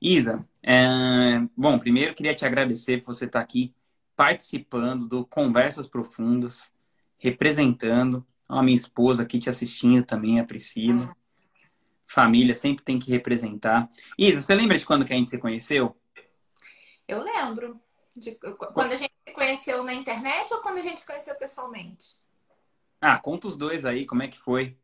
Isa, é... bom, primeiro queria te agradecer por você estar aqui participando do Conversas Profundas, representando a minha esposa aqui te assistindo também, a Priscila. Família sempre tem que representar. Isa, você lembra de quando que a gente se conheceu? Eu lembro. De, quando a gente se conheceu na internet ou quando a gente se conheceu pessoalmente? Ah, conta os dois aí, como é que foi?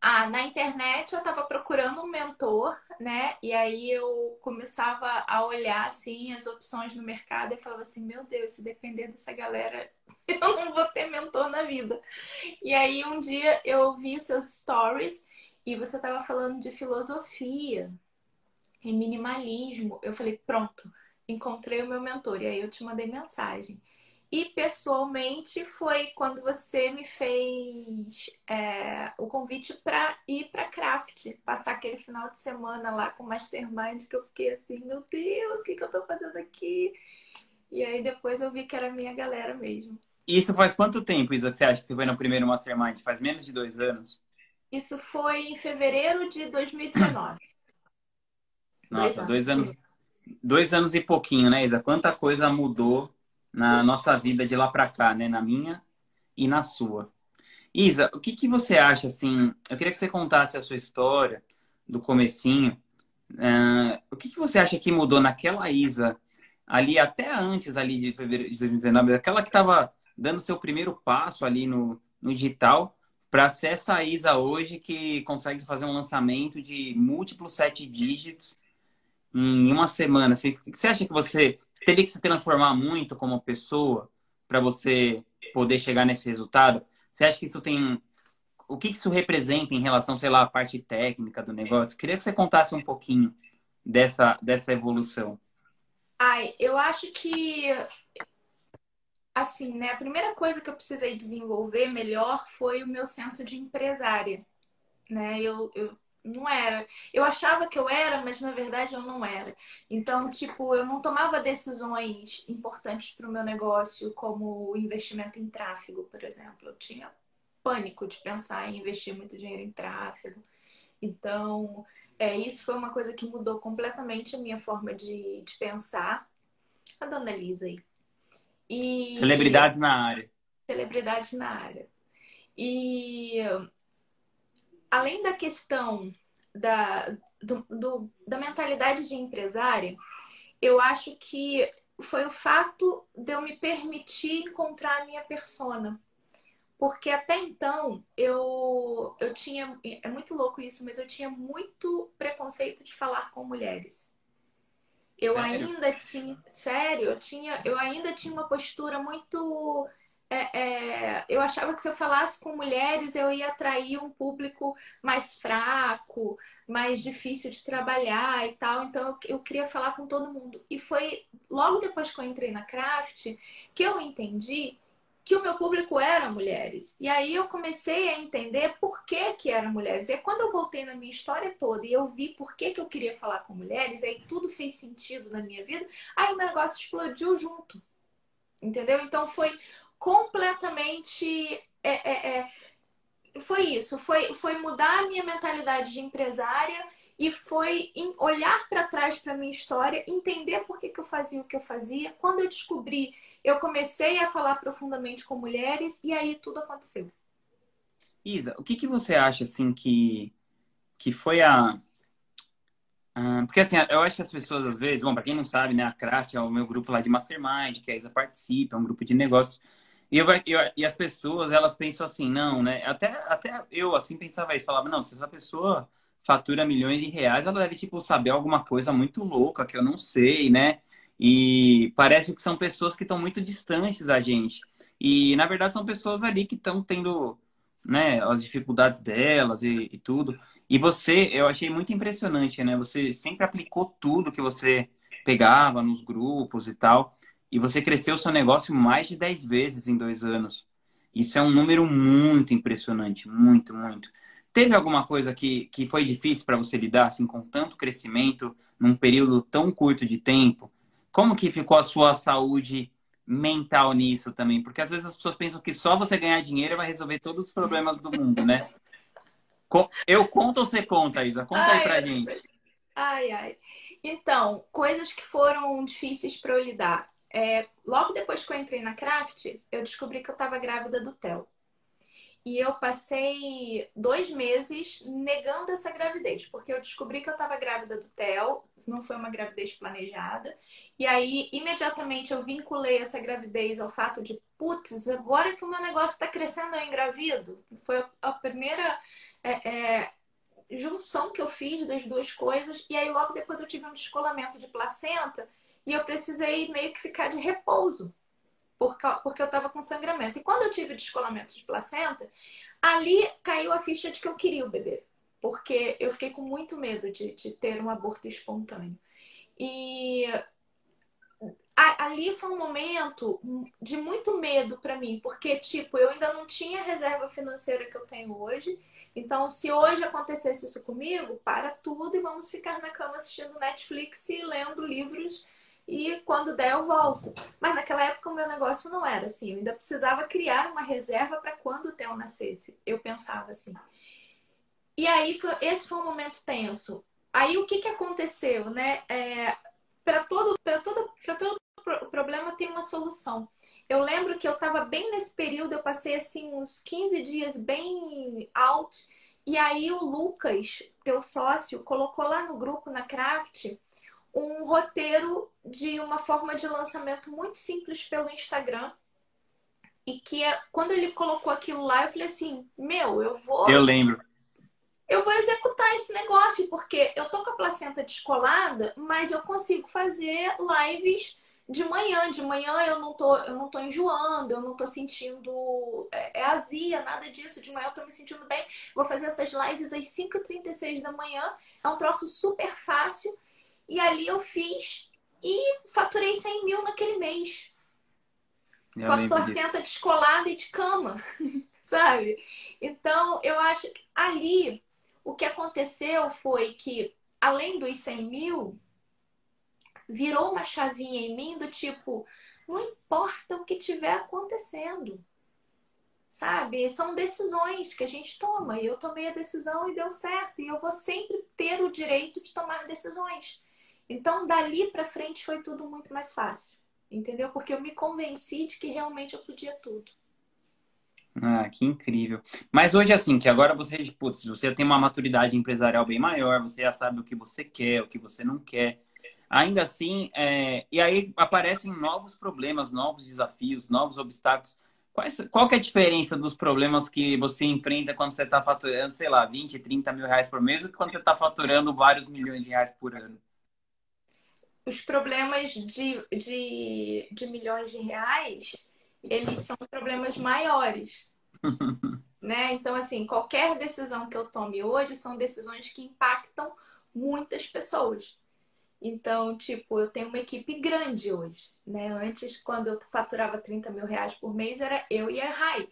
Ah, na internet eu estava procurando um mentor, né? E aí eu começava a olhar assim as opções no mercado e falava assim, meu Deus, se depender dessa galera, eu não vou ter mentor na vida. E aí um dia eu vi seus stories e você estava falando de filosofia e minimalismo. Eu falei, pronto, encontrei o meu mentor. E aí eu te mandei mensagem. E pessoalmente foi quando você me fez é, o convite para ir para Craft, passar aquele final de semana lá com o Mastermind, que eu fiquei assim, meu Deus, o que, que eu estou fazendo aqui? E aí depois eu vi que era a minha galera mesmo. Isso faz quanto tempo, Isa, que você acha que você foi no primeiro Mastermind? Faz menos de dois anos? Isso foi em fevereiro de 2019. Nossa, dois anos. Dois anos, dois anos e pouquinho, né, Isa? Quanta coisa mudou na nossa vida de lá para cá, né? Na minha e na sua. Isa, o que, que você acha, assim? Eu queria que você contasse a sua história do comecinho. Uh, o que, que você acha que mudou naquela Isa, ali até antes ali de fevereiro de 2019, aquela que estava dando seu primeiro passo ali no, no digital, para ser essa Isa hoje que consegue fazer um lançamento de múltiplos sete dígitos em uma semana? Assim, você acha que você teria que se transformar muito como pessoa para você poder chegar nesse resultado? Você acha que isso tem. O que isso representa em relação, sei lá, à parte técnica do negócio? Eu queria que você contasse um pouquinho dessa, dessa evolução. Ai, eu acho que. Assim, né? A primeira coisa que eu precisei desenvolver melhor foi o meu senso de empresária. Né? Eu, eu não era. Eu achava que eu era, mas na verdade eu não era. Então, tipo, eu não tomava decisões importantes para o meu negócio, como o investimento em tráfego, por exemplo. Eu tinha pânico de pensar em investir muito dinheiro em tráfego. Então, é, isso foi uma coisa que mudou completamente a minha forma de, de pensar. A dona Elisa aí. E... Celebridades na área. Celebridades na área. E além da questão da, do, do, da mentalidade de empresária, eu acho que foi o fato de eu me permitir encontrar a minha persona. Porque até então eu, eu tinha. É muito louco isso, mas eu tinha muito preconceito de falar com mulheres. Eu sério? ainda tinha. Sério, eu, tinha, eu ainda tinha uma postura muito é, é, eu achava que se eu falasse com mulheres eu ia atrair um público mais fraco, mais difícil de trabalhar e tal. Então eu, eu, queria falar com todo mundo. E foi logo depois que eu entrei na Craft que eu entendi que o meu público era mulheres. E aí eu comecei a entender por que, que eram mulheres. E quando eu voltei na minha história toda e eu vi por que, que eu queria falar com mulheres, aí tudo fez sentido na minha vida, aí o negócio explodiu junto. Entendeu? Então foi completamente. É, é, é, foi isso, foi, foi mudar a minha mentalidade de empresária e foi olhar para trás para minha história, entender por que, que eu fazia o que eu fazia. Quando eu descobri, eu comecei a falar profundamente com mulheres e aí tudo aconteceu. Isa, o que, que você acha assim que, que foi a. Porque assim, eu acho que as pessoas às vezes, bom, para quem não sabe, né, a Craft é o meu grupo lá de Mastermind, que a Isa participa, é um grupo de negócios. E, eu, eu, e as pessoas, elas pensam assim, não, né? Até, até eu, assim, pensava isso. Falava, não, se essa pessoa fatura milhões de reais, ela deve, tipo, saber alguma coisa muito louca que eu não sei, né? E parece que são pessoas que estão muito distantes da gente. E, na verdade, são pessoas ali que estão tendo, né, as dificuldades delas e, e tudo. E você, eu achei muito impressionante, né? Você sempre aplicou tudo que você pegava nos grupos e tal e você cresceu o seu negócio mais de 10 vezes em dois anos. Isso é um número muito impressionante, muito, muito. Teve alguma coisa que, que foi difícil para você lidar assim, com tanto crescimento num período tão curto de tempo? Como que ficou a sua saúde mental nisso também? Porque às vezes as pessoas pensam que só você ganhar dinheiro vai resolver todos os problemas do mundo, né? Eu conto ou você conta, Isa? Conta ai, aí pra gente. Ai, ai. Então, coisas que foram difíceis para eu lidar. É, logo depois que eu entrei na Craft, eu descobri que eu estava grávida do Theo. E eu passei dois meses negando essa gravidez, porque eu descobri que eu estava grávida do Theo, não foi uma gravidez planejada. E aí, imediatamente, eu vinculei essa gravidez ao fato de, putz, agora que o meu negócio está crescendo, eu engravido. Foi a primeira é, é, junção que eu fiz das duas coisas. E aí, logo depois, eu tive um descolamento de placenta e eu precisei meio que ficar de repouso porque eu estava com sangramento. E quando eu tive descolamento de placenta, ali caiu a ficha de que eu queria o bebê. Porque eu fiquei com muito medo de, de ter um aborto espontâneo. E ali foi um momento de muito medo para mim, porque, tipo, eu ainda não tinha a reserva financeira que eu tenho hoje. Então, se hoje acontecesse isso comigo, para tudo e vamos ficar na cama assistindo Netflix e lendo livros e quando der eu volto. Mas naquela época o meu negócio não era assim, eu ainda precisava criar uma reserva para quando o Theo nascesse. Eu pensava assim. E aí foi, esse foi um momento tenso. Aí o que, que aconteceu, né? É, para todo, para todo, para todo problema tem uma solução. Eu lembro que eu estava bem nesse período, eu passei assim uns 15 dias bem out. E aí o Lucas, teu sócio, colocou lá no grupo na Craft um roteiro de uma forma de lançamento muito simples pelo Instagram. E que é, quando ele colocou aquilo lá, eu falei assim: Meu, eu vou. Eu lembro. Eu vou executar esse negócio, porque eu tô com a placenta descolada, mas eu consigo fazer lives de manhã. De manhã eu não tô, eu não tô enjoando, eu não tô sentindo é, é azia, nada disso. De manhã eu tô me sentindo bem. Vou fazer essas lives às 5h36 da manhã. É um troço super fácil e ali eu fiz e faturei 100 mil naquele mês. Eu com a placenta disso. descolada e de cama, sabe? Então, eu acho que ali o que aconteceu foi que, além dos 100 mil, virou uma chavinha em mim do tipo: não importa o que tiver acontecendo. Sabe? São decisões que a gente toma. E eu tomei a decisão e deu certo. E eu vou sempre ter o direito de tomar decisões. Então, dali para frente foi tudo muito mais fácil, entendeu? Porque eu me convenci de que realmente eu podia tudo. Ah, que incrível. Mas hoje, assim, que agora você, putz, você tem uma maturidade empresarial bem maior, você já sabe o que você quer, o que você não quer. Ainda assim, é... e aí aparecem novos problemas, novos desafios, novos obstáculos. Quais, qual que é a diferença dos problemas que você enfrenta quando você está faturando, sei lá, 20, 30 mil reais por mês, ou quando você está faturando vários milhões de reais por ano? Os problemas de, de, de milhões de reais, eles são problemas maiores. né? Então, assim, qualquer decisão que eu tome hoje são decisões que impactam muitas pessoas. Então, tipo, eu tenho uma equipe grande hoje, né? Antes, quando eu faturava 30 mil reais por mês, era eu e a Rai.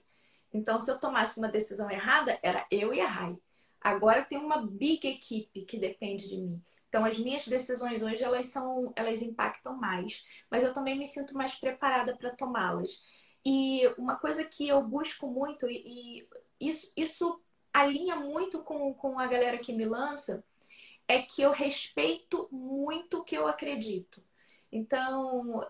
Então, se eu tomasse uma decisão errada, era eu e a Rai. Agora tem uma big equipe que depende de mim. Então, as minhas decisões hoje, elas são, elas impactam mais, mas eu também me sinto mais preparada para tomá-las. E uma coisa que eu busco muito, e isso, isso alinha muito com, com a galera que me lança, é que eu respeito muito o que eu acredito. Então,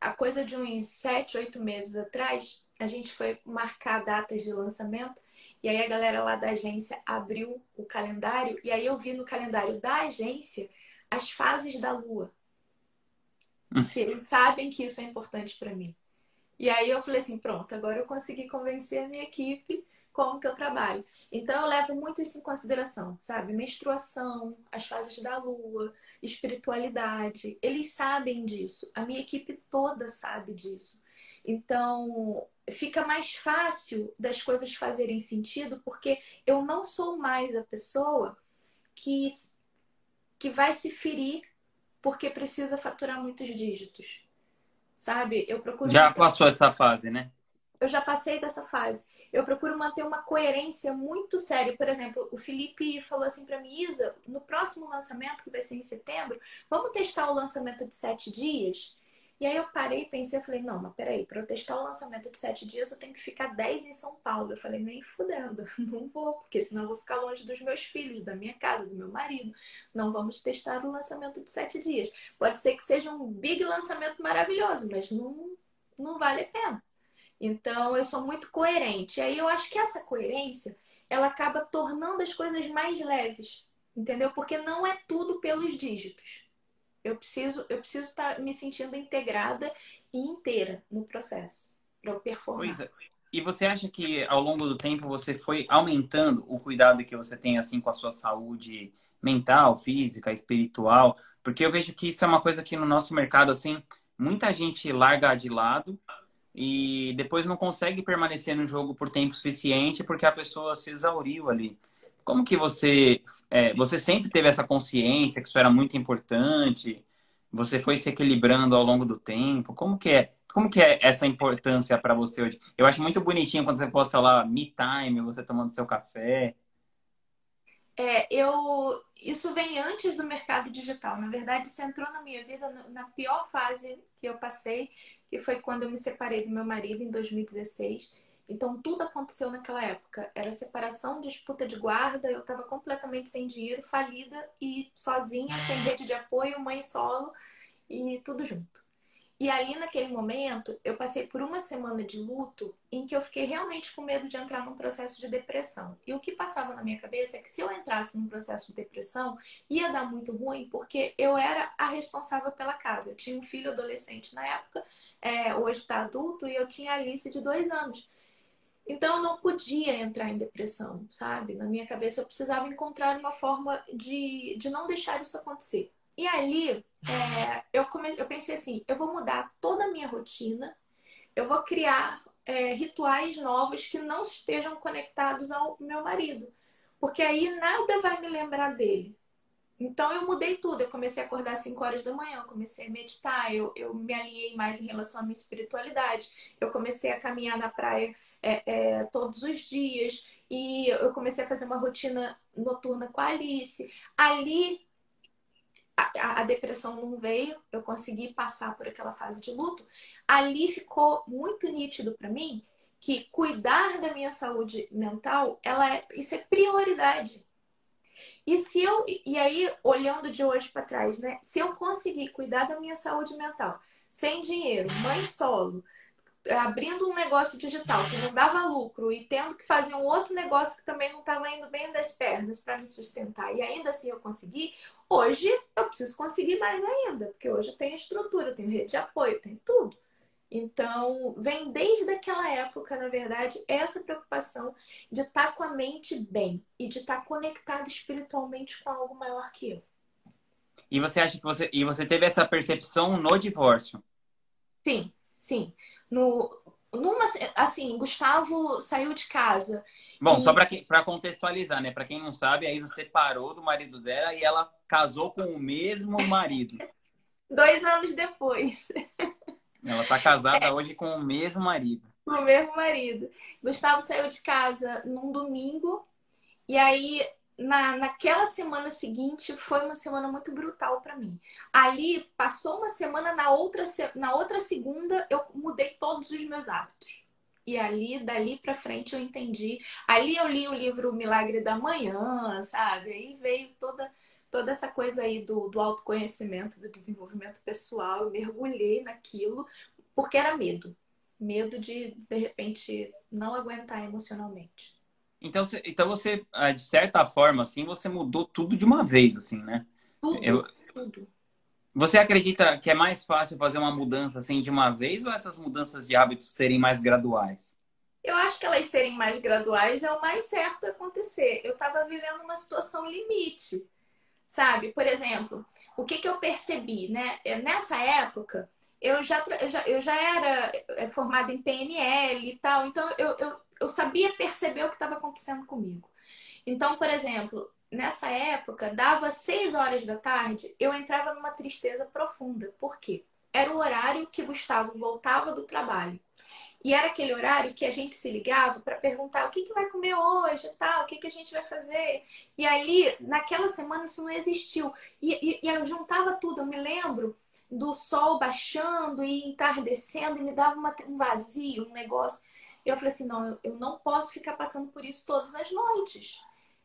a coisa de uns sete, oito meses atrás, a gente foi marcar datas de lançamento e aí a galera lá da agência abriu o calendário e aí eu vi no calendário da agência as fases da lua. Que eles sabem que isso é importante para mim. E aí eu falei assim, pronto, agora eu consegui convencer a minha equipe como que eu trabalho. Então eu levo muito isso em consideração, sabe? Menstruação, as fases da lua, espiritualidade. Eles sabem disso. A minha equipe toda sabe disso. Então, fica mais fácil das coisas fazerem sentido, porque eu não sou mais a pessoa que, que vai se ferir porque precisa faturar muitos dígitos. Sabe? Eu procuro. Já manter... passou essa fase, né? Eu já passei dessa fase. Eu procuro manter uma coerência muito séria. Por exemplo, o Felipe falou assim para mim, Isa, no próximo lançamento, que vai ser em setembro, vamos testar o lançamento de sete dias? E aí eu parei e pensei, eu falei, não, mas peraí, para eu testar o lançamento de sete dias, eu tenho que ficar dez em São Paulo. Eu falei, nem fudendo, não vou, porque senão eu vou ficar longe dos meus filhos, da minha casa, do meu marido. Não vamos testar o lançamento de sete dias. Pode ser que seja um big lançamento maravilhoso, mas não, não vale a pena. Então eu sou muito coerente. E aí eu acho que essa coerência ela acaba tornando as coisas mais leves, entendeu? Porque não é tudo pelos dígitos. Eu preciso, eu preciso estar me sentindo integrada e inteira no processo para eu performar. Pois é. E você acha que ao longo do tempo você foi aumentando o cuidado que você tem assim com a sua saúde mental, física, espiritual? Porque eu vejo que isso é uma coisa que no nosso mercado assim, muita gente larga de lado e depois não consegue permanecer no jogo por tempo suficiente porque a pessoa se exauriu ali. Como que você, é, você sempre teve essa consciência que isso era muito importante? Você foi se equilibrando ao longo do tempo? Como que é? Como que é essa importância para você hoje? Eu acho muito bonitinho quando você posta lá me time, você tomando seu café. É, eu isso vem antes do mercado digital. Na verdade, isso entrou na minha vida na pior fase que eu passei, que foi quando eu me separei do meu marido em 2016 então tudo aconteceu naquela época. Era separação, disputa de guarda, eu estava completamente sem dinheiro, falida e sozinha, sem rede de apoio, mãe solo e tudo junto. E ali naquele momento, eu passei por uma semana de luto em que eu fiquei realmente com medo de entrar num processo de depressão. E o que passava na minha cabeça é que se eu entrasse num processo de depressão, ia dar muito ruim, porque eu era a responsável pela casa. Eu tinha um filho adolescente na época, é, hoje está adulto, e eu tinha a Alice de dois anos. Então eu não podia entrar em depressão, sabe? Na minha cabeça eu precisava encontrar uma forma de, de não deixar isso acontecer. E ali é, eu, come... eu pensei assim: eu vou mudar toda a minha rotina, eu vou criar é, rituais novos que não estejam conectados ao meu marido, porque aí nada vai me lembrar dele. Então eu mudei tudo. Eu comecei a acordar às 5 horas da manhã, eu comecei a meditar, eu, eu me alinhei mais em relação à minha espiritualidade, eu comecei a caminhar na praia é, é, todos os dias. E eu comecei a fazer uma rotina noturna com a Alice. Ali a, a, depressão não veio, eu consegui passar por aquela fase de luto. Ali ficou muito nítido para mim que cuidar da minha saúde mental, ela é, isso é prioridade. E se eu e aí olhando de hoje para trás, né? Se eu conseguir cuidar da minha saúde mental sem dinheiro, mãe solo, abrindo um negócio digital que não dava lucro e tendo que fazer um outro negócio que também não estava indo bem das pernas para me sustentar e ainda assim eu consegui, hoje eu preciso conseguir mais ainda, porque hoje eu tenho estrutura, eu tenho rede de apoio, tenho tudo. Então, vem desde aquela época, na verdade, essa preocupação de estar com a mente bem e de estar conectado espiritualmente com algo maior que eu. E você acha que você e você teve essa percepção no divórcio? Sim, sim no numa assim, Gustavo saiu de casa. Bom, e... só para contextualizar, né? Para quem não sabe, a Isa separou do marido dela e ela casou com o mesmo marido. Dois anos depois. Ela está casada é. hoje com o mesmo marido. Com o mesmo marido. Gustavo saiu de casa num domingo e aí na, naquela semana seguinte foi uma semana muito brutal para mim. Ali passou uma semana, na outra, na outra segunda eu mudei todos os meus hábitos. E ali, dali para frente, eu entendi. Ali eu li o livro Milagre da Manhã, sabe? Aí veio toda, toda essa coisa aí do, do autoconhecimento, do desenvolvimento pessoal. Eu mergulhei naquilo porque era medo. Medo de, de repente, não aguentar emocionalmente. Então, então você, ah, de certa forma, assim, você mudou tudo de uma vez, assim, né? Tudo, Eu... tudo. Você acredita que é mais fácil fazer uma mudança assim de uma vez ou essas mudanças de hábitos serem mais graduais? Eu acho que elas serem mais graduais é o mais certo acontecer. Eu estava vivendo uma situação limite, sabe? Por exemplo, o que, que eu percebi, né? É, nessa época, eu já, eu já, eu já era é, formada em PNL e tal, então eu, eu eu sabia perceber o que estava acontecendo comigo. Então, por exemplo, nessa época, dava seis horas da tarde, eu entrava numa tristeza profunda. Por quê? Era o horário que Gustavo voltava do trabalho. E era aquele horário que a gente se ligava para perguntar o que, que vai comer hoje, tal, o que, que a gente vai fazer. E ali, naquela semana, isso não existiu. E, e, e eu juntava tudo. Eu me lembro do sol baixando e entardecendo e me dava uma, um vazio, um negócio. E eu falei assim, não, eu, não posso ficar passando por isso todas as noites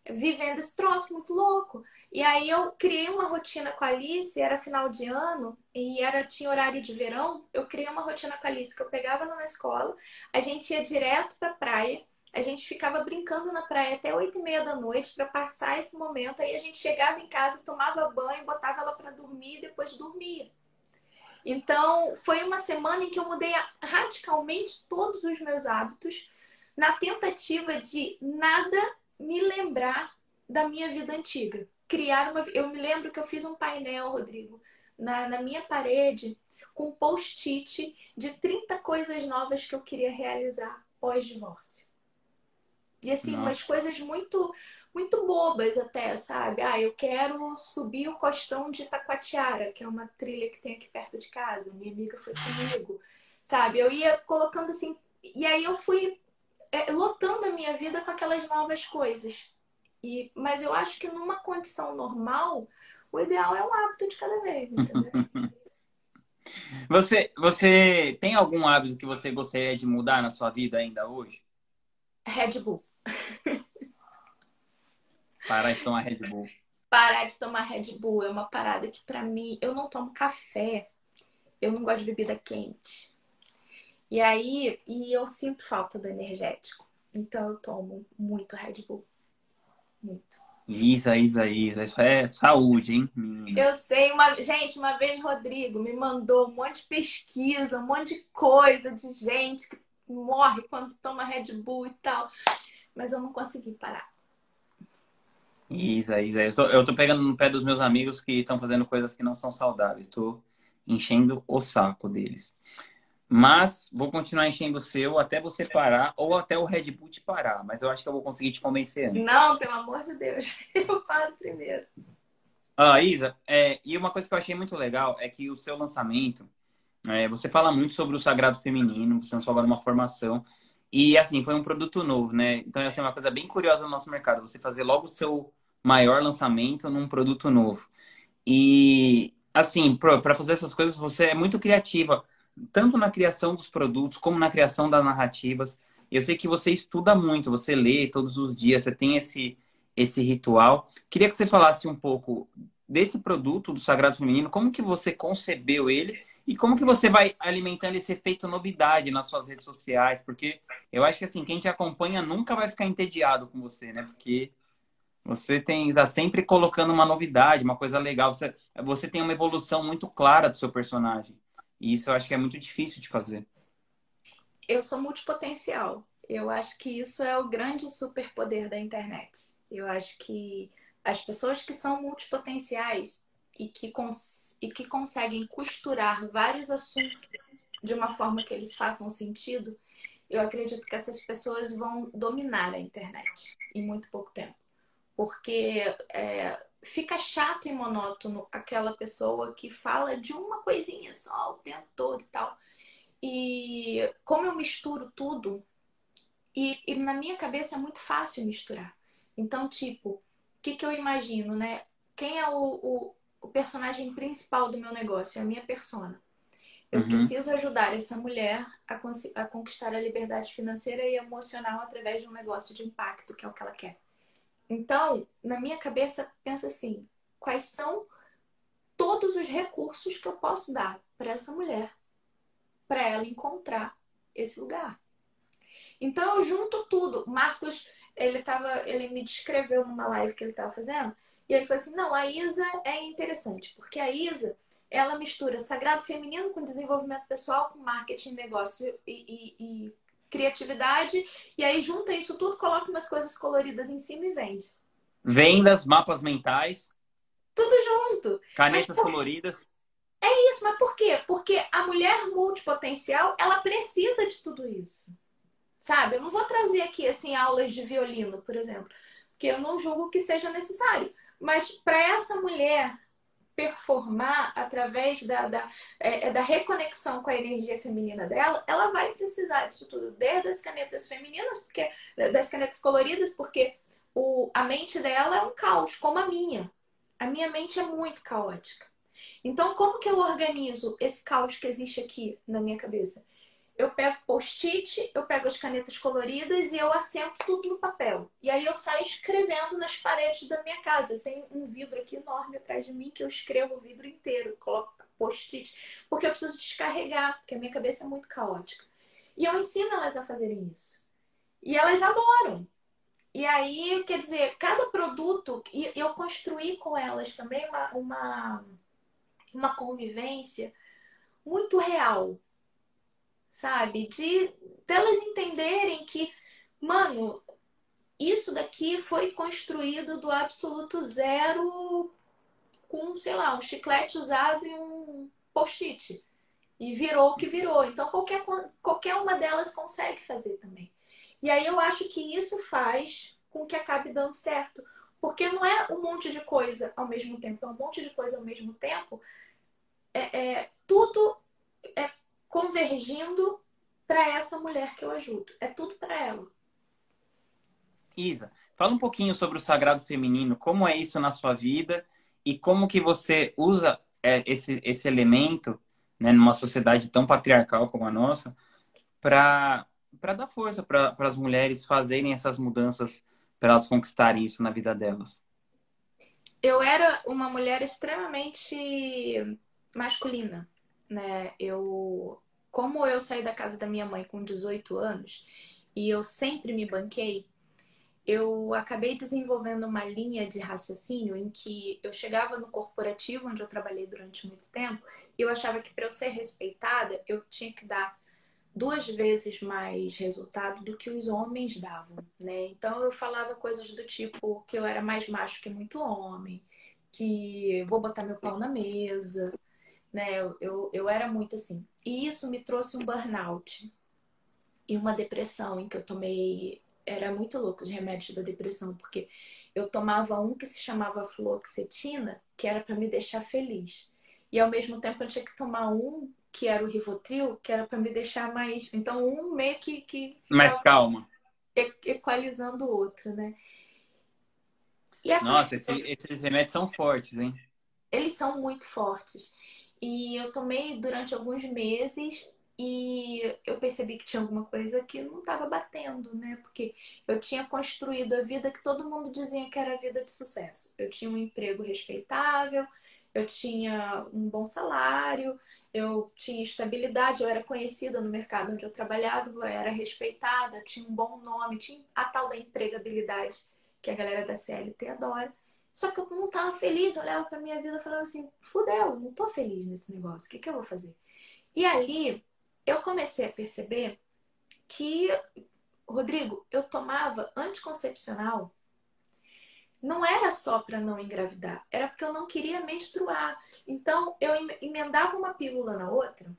vivendo esse troço muito louco. E aí eu criei uma rotina com a Alice, era final de ano e era tinha horário de verão. Eu criei uma rotina com a Alice que eu pegava ela na escola, a gente ia direto para praia, a gente ficava brincando na praia até oito e meia da noite para passar esse momento. Aí a gente chegava em casa, tomava banho, botava ela para dormir e depois dormia. Então, foi uma semana em que eu mudei radicalmente todos os meus hábitos na tentativa de nada me lembrar da minha vida antiga. Criar uma. Eu me lembro que eu fiz um painel, Rodrigo, na, na minha parede, com post-it de 30 coisas novas que eu queria realizar pós-divórcio. E assim, Nossa. umas coisas muito muito bobas até, sabe? Ah, eu quero subir o costão de Taquatiara, que é uma trilha que tem aqui perto de casa. Minha amiga foi comigo, sabe? Eu ia colocando assim. E aí eu fui é, lotando a minha vida com aquelas novas coisas. E, mas eu acho que numa condição normal, o ideal é um hábito de cada vez, entendeu? você, você tem algum hábito que você gostaria de mudar na sua vida ainda hoje? Red Bull. Parar de tomar Red Bull. Parar de tomar Red Bull é uma parada que para mim, eu não tomo café. Eu não gosto de bebida quente. E aí, e eu sinto falta do energético. Então eu tomo muito Red Bull. Muito. Isa, Isa, Isa, isso é saúde, hein? Eu sei, uma gente, uma vez Rodrigo me mandou um monte de pesquisa, um monte de coisa de gente que morre quando toma Red Bull e tal. Mas eu não consegui parar. Isa, Isa, eu tô, eu tô pegando no pé dos meus amigos que estão fazendo coisas que não são saudáveis. Estou enchendo o saco deles. Mas vou continuar enchendo o seu até você parar ou até o Red Bull te parar. Mas eu acho que eu vou conseguir te convencer antes. Não, pelo amor de Deus. Eu paro primeiro. Ah, Isa, é, e uma coisa que eu achei muito legal é que o seu lançamento, é, você fala muito sobre o sagrado feminino, você lançou agora uma formação. E assim, foi um produto novo, né? Então, assim, é uma coisa bem curiosa no nosso mercado, você fazer logo o seu maior lançamento num produto novo. E assim, para fazer essas coisas, você é muito criativa tanto na criação dos produtos como na criação das narrativas. Eu sei que você estuda muito, você lê todos os dias, você tem esse, esse ritual. Queria que você falasse um pouco desse produto do Sagrado Feminino, como que você concebeu ele e como que você vai alimentando esse efeito novidade nas suas redes sociais, porque eu acho que assim, quem te acompanha nunca vai ficar entediado com você, né? Porque você tem está sempre colocando uma novidade, uma coisa legal, você, você tem uma evolução muito clara do seu personagem. E isso eu acho que é muito difícil de fazer. Eu sou multipotencial. Eu acho que isso é o grande superpoder da internet. Eu acho que as pessoas que são multipotenciais e que, cons e que conseguem costurar vários assuntos de uma forma que eles façam sentido, eu acredito que essas pessoas vão dominar a internet em muito pouco tempo. Porque é, fica chato e monótono aquela pessoa que fala de uma coisinha só o tempo todo e tal. E como eu misturo tudo, e, e na minha cabeça é muito fácil misturar. Então, tipo, o que, que eu imagino, né? Quem é o, o, o, personagem principal do meu negócio? É a minha persona. Eu uhum. preciso ajudar essa mulher a, a conquistar a liberdade financeira e emocional através de um negócio de impacto, que é o que ela quer. Então, na minha cabeça, pensa assim: quais são todos os recursos que eu posso dar para essa mulher, para ela encontrar esse lugar? Então, eu junto tudo. Marcos, ele tava, ele me descreveu numa live que ele estava fazendo, e ele falou assim: não, a Isa é interessante, porque a Isa ela mistura sagrado feminino com desenvolvimento pessoal, com marketing, negócio e, e, e criatividade, e aí junta isso tudo, coloca umas coisas coloridas em cima e vende. Vendas, mapas mentais. Tudo junto. Canetas por... coloridas. É isso, mas por quê? Porque a mulher multipotencial, ela precisa de tudo isso. Sabe? Eu não vou trazer aqui, assim, aulas de violino, por exemplo, porque eu não julgo que seja necessário. Mas para essa mulher performar através da, da, é, é, da reconexão com a energia feminina dela, ela vai precisar disso tudo, desde as canetas femininas, porque das canetas coloridas, porque o, a mente dela é um caos, como a minha. A minha mente é muito caótica. Então, como que eu organizo esse caos que existe aqui na minha cabeça? Eu pego post-it, eu pego as canetas coloridas e eu assento tudo no papel. E aí eu saio escrevendo nas paredes da minha casa. Eu tenho um vidro aqui enorme atrás de mim que eu escrevo o vidro inteiro, coloco post-it, porque eu preciso descarregar, porque a minha cabeça é muito caótica. E eu ensino elas a fazerem isso. E elas adoram. E aí, quer dizer, cada produto, e eu construí com elas também uma, uma, uma convivência muito real, sabe? De delas entenderem que, mano, isso daqui foi construído do absoluto zero com, sei lá, um chiclete usado e um post-it. E virou o que virou. Então, qualquer, qualquer uma delas consegue fazer também. E aí eu acho que isso faz com que acabe dando certo. Porque não é um monte de coisa ao mesmo tempo, é um monte de coisa ao mesmo tempo. É, é tudo é convergindo para essa mulher que eu ajudo. É tudo para ela. Isa, fala um pouquinho sobre o sagrado feminino, como é isso na sua vida e como que você usa é, esse, esse elemento né, numa sociedade tão patriarcal como a nossa para para dar força para as mulheres fazerem essas mudanças para elas conquistarem isso na vida delas? Eu era uma mulher extremamente masculina, né? Eu, como eu saí da casa da minha mãe com 18 anos e eu sempre me banquei, eu acabei desenvolvendo uma linha de raciocínio em que eu chegava no corporativo, onde eu trabalhei durante muito tempo, e eu achava que para eu ser respeitada, eu tinha que dar duas vezes mais resultado do que os homens davam, né? Então eu falava coisas do tipo que eu era mais macho que muito homem, que vou botar meu pau na mesa, né? Eu, eu, eu era muito assim. E isso me trouxe um burnout e uma depressão em que eu tomei. Era muito louco de remédios da depressão, porque eu tomava um que se chamava fluoxetina, que era para me deixar feliz. E ao mesmo tempo eu tinha que tomar um que era o Rivotril, que era para me deixar mais. Então, um meio que. que mais calma. Equalizando o outro, né? Nossa, esse, esses remédios são fortes, hein? Eles são muito fortes. E eu tomei durante alguns meses e eu percebi que tinha alguma coisa que não estava batendo, né? Porque eu tinha construído a vida que todo mundo dizia que era a vida de sucesso. Eu tinha um emprego respeitável, eu tinha um bom salário, eu tinha estabilidade, eu era conhecida no mercado onde eu trabalhava, eu era respeitada, tinha um bom nome, tinha a tal da empregabilidade que a galera da CLT adora. Só que eu não estava feliz, eu olhava para minha vida e falava assim: fudeu, não tô feliz nesse negócio, o que, que eu vou fazer? E ali eu comecei a perceber que, Rodrigo, eu tomava anticoncepcional não era só para não engravidar, era porque eu não queria menstruar. Então eu emendava uma pílula na outra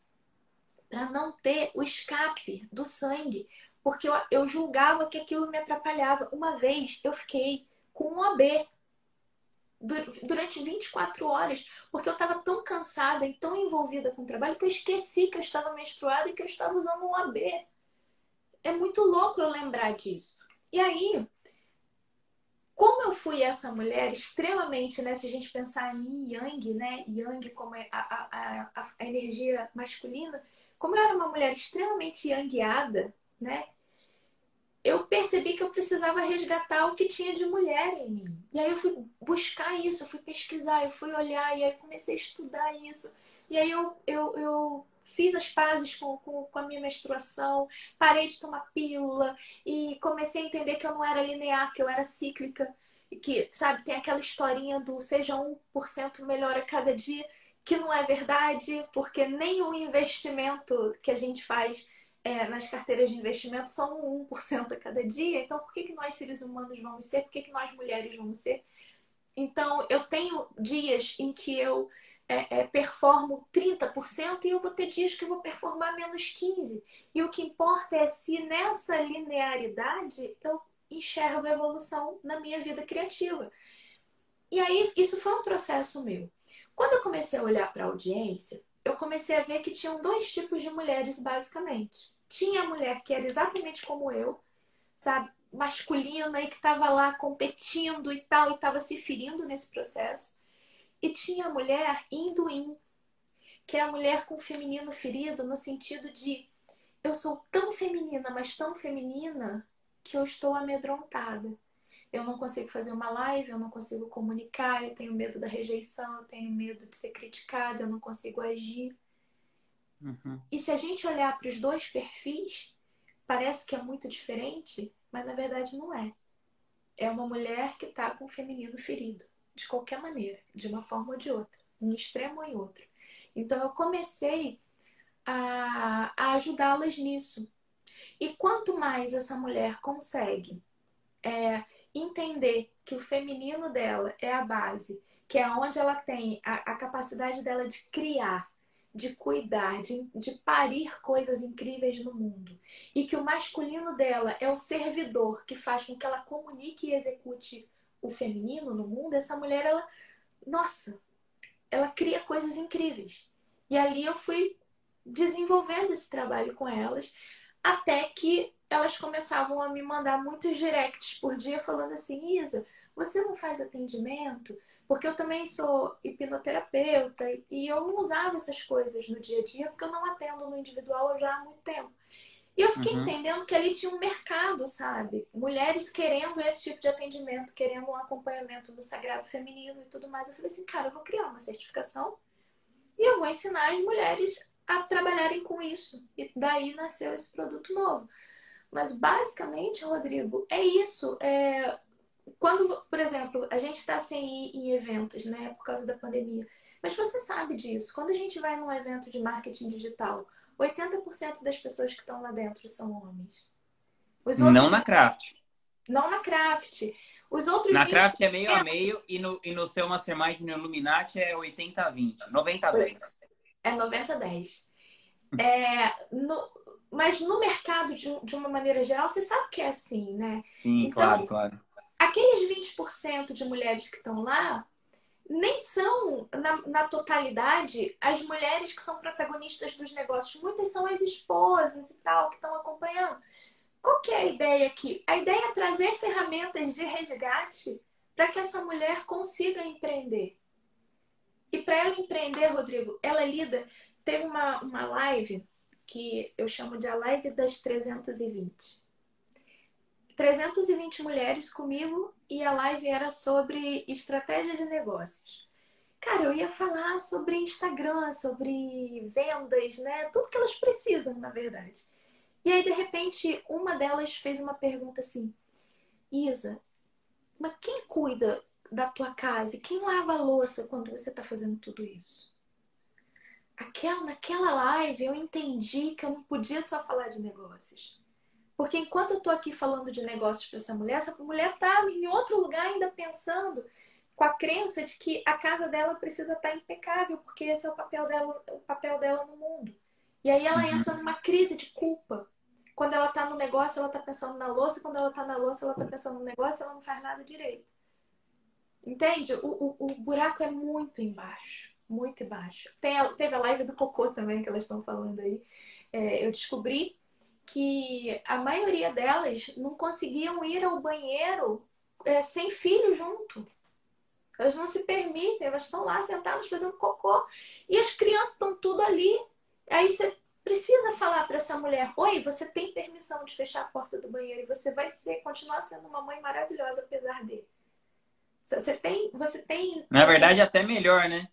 para não ter o escape do sangue, porque eu, eu, julgava que aquilo me atrapalhava. Uma vez eu fiquei com um OB durante 24 horas, porque eu estava tão cansada e tão envolvida com o trabalho que eu esqueci que eu estava menstruada e que eu estava usando um AB. É muito louco eu lembrar disso. E aí, como eu fui essa mulher extremamente, né? Se a gente pensar em Yang, né? Yang como é a, a, a, a energia masculina, como eu era uma mulher extremamente yangueada, né? Eu percebi que eu precisava resgatar o que tinha de mulher em mim. E aí eu fui buscar isso, eu fui pesquisar, eu fui olhar, e aí comecei a estudar isso. E aí eu, eu, eu fiz as pazes com, com, com, a minha menstruação, parei de tomar pílula e comecei a entender que eu não era linear, que eu era cíclica. E que, sabe, tem aquela historinha do seja 1% melhor a cada dia, que não é verdade, porque nem o investimento que a gente faz é, nas carteiras de investimento são 1% a cada dia. Então, por que, que nós, seres humanos, vamos ser? Por que, que nós, mulheres, vamos ser? Então, eu tenho dias em que eu é, é, performo 30% e eu vou ter dias que eu vou performar menos 15%. E o que importa é se nessa linearidade eu enxergo evolução na minha vida criativa. E aí, isso foi um processo meu. Quando eu comecei a olhar para a audiência, eu comecei a ver que tinham dois tipos de mulheres, basicamente. Tinha a mulher que era exatamente como eu, sabe? Masculina e que estava lá competindo e tal, e estava se ferindo nesse processo. E tinha a mulher Induim, que é a mulher com o feminino ferido no sentido de eu sou tão feminina, mas tão feminina que eu estou amedrontada. Eu não consigo fazer uma live, eu não consigo comunicar, eu tenho medo da rejeição, eu tenho medo de ser criticada, eu não consigo agir. Uhum. E se a gente olhar para os dois perfis, parece que é muito diferente, mas na verdade não é. É uma mulher que está com o feminino ferido, de qualquer maneira, de uma forma ou de outra, em extremo ou em outro. Então eu comecei a, a ajudá-las nisso. E quanto mais essa mulher consegue é, entender que o feminino dela é a base, que é onde ela tem a, a capacidade dela de criar, de cuidar, de, de parir coisas incríveis no mundo. E que o masculino dela é o servidor que faz com que ela comunique e execute o feminino no mundo, essa mulher, ela, nossa, ela cria coisas incríveis. E ali eu fui desenvolvendo esse trabalho com elas, até que elas começavam a me mandar muitos directs por dia falando assim, Isa, você não faz atendimento? Porque eu também sou hipnoterapeuta e eu não usava essas coisas no dia a dia porque eu não atendo no individual já há muito tempo. E eu fiquei uhum. entendendo que ali tinha um mercado, sabe? Mulheres querendo esse tipo de atendimento, querendo um acompanhamento no sagrado feminino e tudo mais. Eu falei assim, cara, eu vou criar uma certificação e eu vou ensinar as mulheres a trabalharem com isso. E daí nasceu esse produto novo. Mas basicamente, Rodrigo, é isso. É... Quando, por exemplo, a gente está sem ir em eventos, né, por causa da pandemia. Mas você sabe disso. Quando a gente vai num evento de marketing digital, 80% das pessoas que estão lá dentro são homens. Outros... Não na craft. Não na craft. Os outros na craft é meio a meio e no, e no seu mastermind no Illuminati é 80 a 20, 90 a 10. É 90 a 10. É, no, mas no mercado, de, de, uma maneira geral, você sabe que é assim, né? Sim, então, claro, claro. Aqueles 20% de mulheres que estão lá nem são, na, na, totalidade, as mulheres que são protagonistas dos negócios. Muitas são as esposas e tal, que estão acompanhando. Qual que é a ideia aqui? A ideia é trazer ferramentas de resgate para que essa mulher consiga empreender. E para ela empreender, Rodrigo, ela lida. Teve uma, uma live que eu chamo de a live das 320. 320 mulheres comigo e a live era sobre estratégia de negócios. Cara, eu ia falar sobre Instagram, sobre vendas, né? Tudo que elas precisam, na verdade. E aí, de repente, uma delas fez uma pergunta assim: Isa, mas quem cuida da tua casa e quem lava a louça quando você está fazendo tudo isso? Aquela, naquela live eu entendi que eu não podia só falar de negócios. Porque enquanto eu tô aqui falando de negócios para essa mulher, essa mulher tá em outro lugar ainda pensando com a crença de que a casa dela precisa estar tá impecável, porque esse é o papel dela, o papel dela no mundo. E aí ela uhum. entra numa crise de culpa. Quando ela tá no negócio, ela tá pensando na louça, quando ela tá na louça, ela tá pensando no negócio, ela não faz nada direito. Entende? O, o, o buraco é muito embaixo. Muito embaixo. Tem a, teve a live do cocô também que elas estão falando aí. É, eu descobri que a maioria delas não conseguiam ir ao banheiro é, sem filho junto. Elas não se permitem, elas estão lá sentadas fazendo cocô. E as crianças estão tudo ali. Aí você precisa falar para essa mulher: Oi, você tem permissão de fechar a porta do banheiro e você vai ser, continuar sendo uma mãe maravilhosa apesar dele. Você tem, você tem. Na verdade, até melhor, né?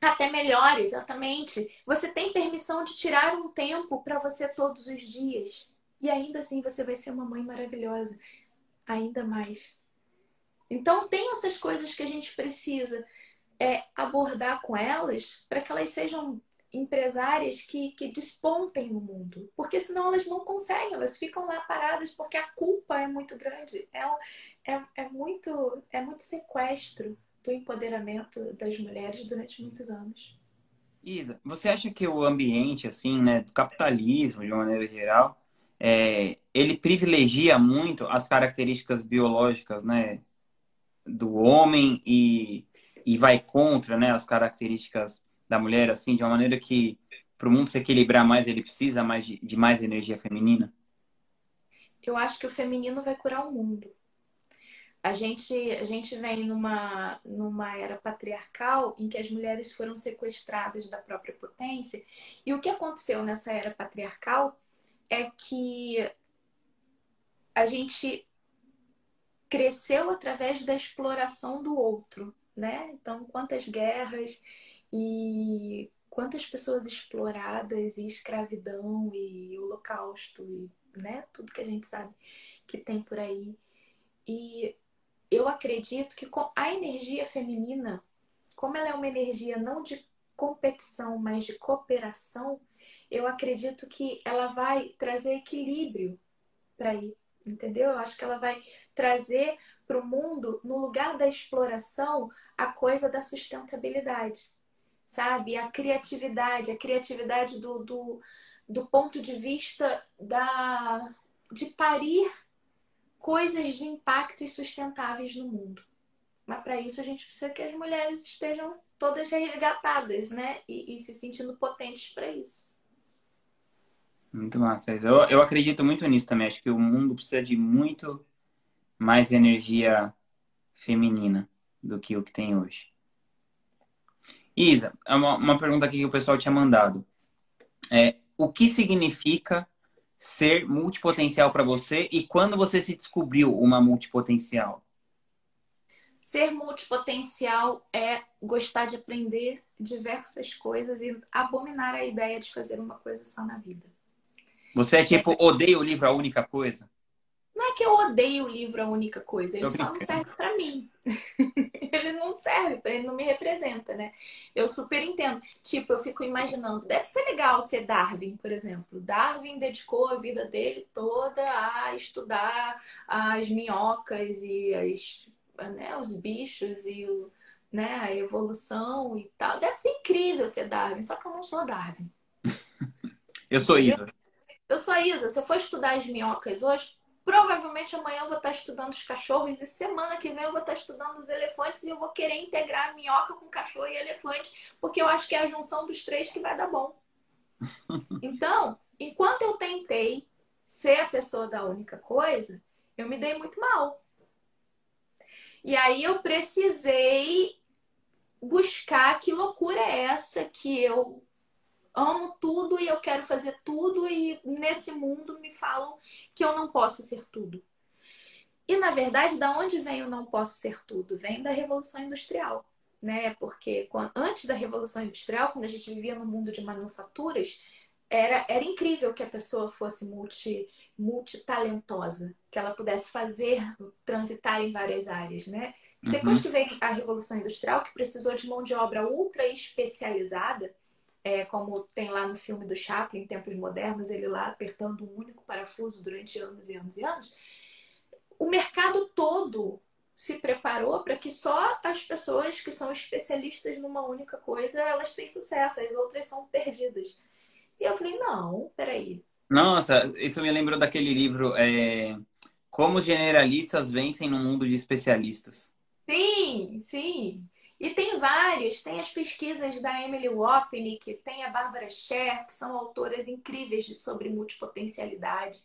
Até melhor, exatamente. Você tem permissão de tirar um tempo para você todos os dias. E ainda assim você vai ser uma mãe maravilhosa. Ainda mais. Então, tem essas coisas que a gente precisa é, abordar com elas para que elas sejam empresárias que, que despontem no mundo. Porque senão elas não conseguem, elas ficam lá paradas porque a culpa é muito grande. É, é, é, muito, é muito sequestro do empoderamento das mulheres durante muitos anos. Isa, você acha que o ambiente, assim, né, do capitalismo, de uma maneira geral, é, ele privilegia muito as características biológicas, né, do homem e, e vai contra, né, as características da mulher, assim, de uma maneira que para o mundo se equilibrar mais, ele precisa mais de, de, mais energia feminina? Eu acho que o feminino vai curar o mundo. A gente, a gente vem numa, numa era patriarcal em que as mulheres foram sequestradas da própria potência. E o que aconteceu nessa era patriarcal é que a gente cresceu através da exploração do outro, né? Então, quantas guerras e quantas pessoas exploradas e escravidão e holocausto e né, tudo que a gente sabe que tem por aí. E eu acredito que a energia feminina, como ela é uma energia não de competição, mas de cooperação, eu acredito que ela vai trazer equilíbrio para ir, entendeu? Eu acho que ela vai trazer para o mundo, no lugar da exploração, a coisa da sustentabilidade, sabe? A criatividade, a criatividade do, do, do ponto de vista da, de parir coisas de impactos sustentáveis no mundo. Mas para isso a gente precisa que as mulheres estejam todas resgatadas, né? E, e se sentindo potentes para isso. Muito massa. Eu, eu acredito muito nisso também. Acho que o mundo precisa de muito mais energia feminina do que o que tem hoje. Isa, é uma, uma pergunta aqui que o pessoal tinha mandado. É, o que significa ser multipotencial para você e quando você se descobriu uma multipotencial? Ser multipotencial é gostar de aprender diversas coisas e abominar a ideia de fazer uma coisa só na vida. Você é tipo, odeia o livro A Única Coisa? Não é que eu odeio o livro A Única Coisa, ele só não serve para mim. ele não serve, ele não me representa, né? Eu super entendo. Tipo, eu fico imaginando, deve ser legal ser Darwin, por exemplo. Darwin dedicou a vida dele toda a estudar as minhocas e as, né, os bichos e o, né, a evolução e tal. Deve ser incrível ser Darwin, só que eu não sou Darwin. eu sou Isa. Eu sou a Isa. Se eu for estudar as minhocas hoje, Provavelmente amanhã eu vou estar estudando os cachorros e semana que vem eu vou estar estudando os elefantes e eu vou querer integrar a minhoca com cachorro e elefante, porque eu acho que é a junção dos três que vai dar bom. Então, enquanto eu tentei ser a pessoa da única coisa, eu me dei muito mal. E aí eu precisei buscar que loucura é essa que eu amo tudo e eu quero fazer tudo e nesse mundo me falam que eu não posso ser tudo. E na verdade, da onde vem o não posso ser tudo? Vem da revolução industrial, né? Porque antes da revolução industrial, quando a gente vivia no mundo de manufaturas, era, era incrível que a pessoa fosse multi, multitalentosa, que ela pudesse fazer, transitar em várias áreas, né? Uhum. Depois que veio a Revolução Industrial, que precisou de mão de obra ultra especializada, é, como tem lá no filme do Chaplin, em tempos modernos, ele lá apertando um único parafuso durante anos e anos e anos. O mercado todo se preparou para que só as pessoas que são especialistas numa única coisa elas têm sucesso, as outras são perdidas. E eu falei, não, peraí. Nossa, isso me lembrou daquele livro é... Como generalistas vencem no mundo de especialistas. Sim, sim. E tem vários, tem as pesquisas da Emily Wapnick, tem a Barbara Sher, que são autoras incríveis sobre multipotencialidade.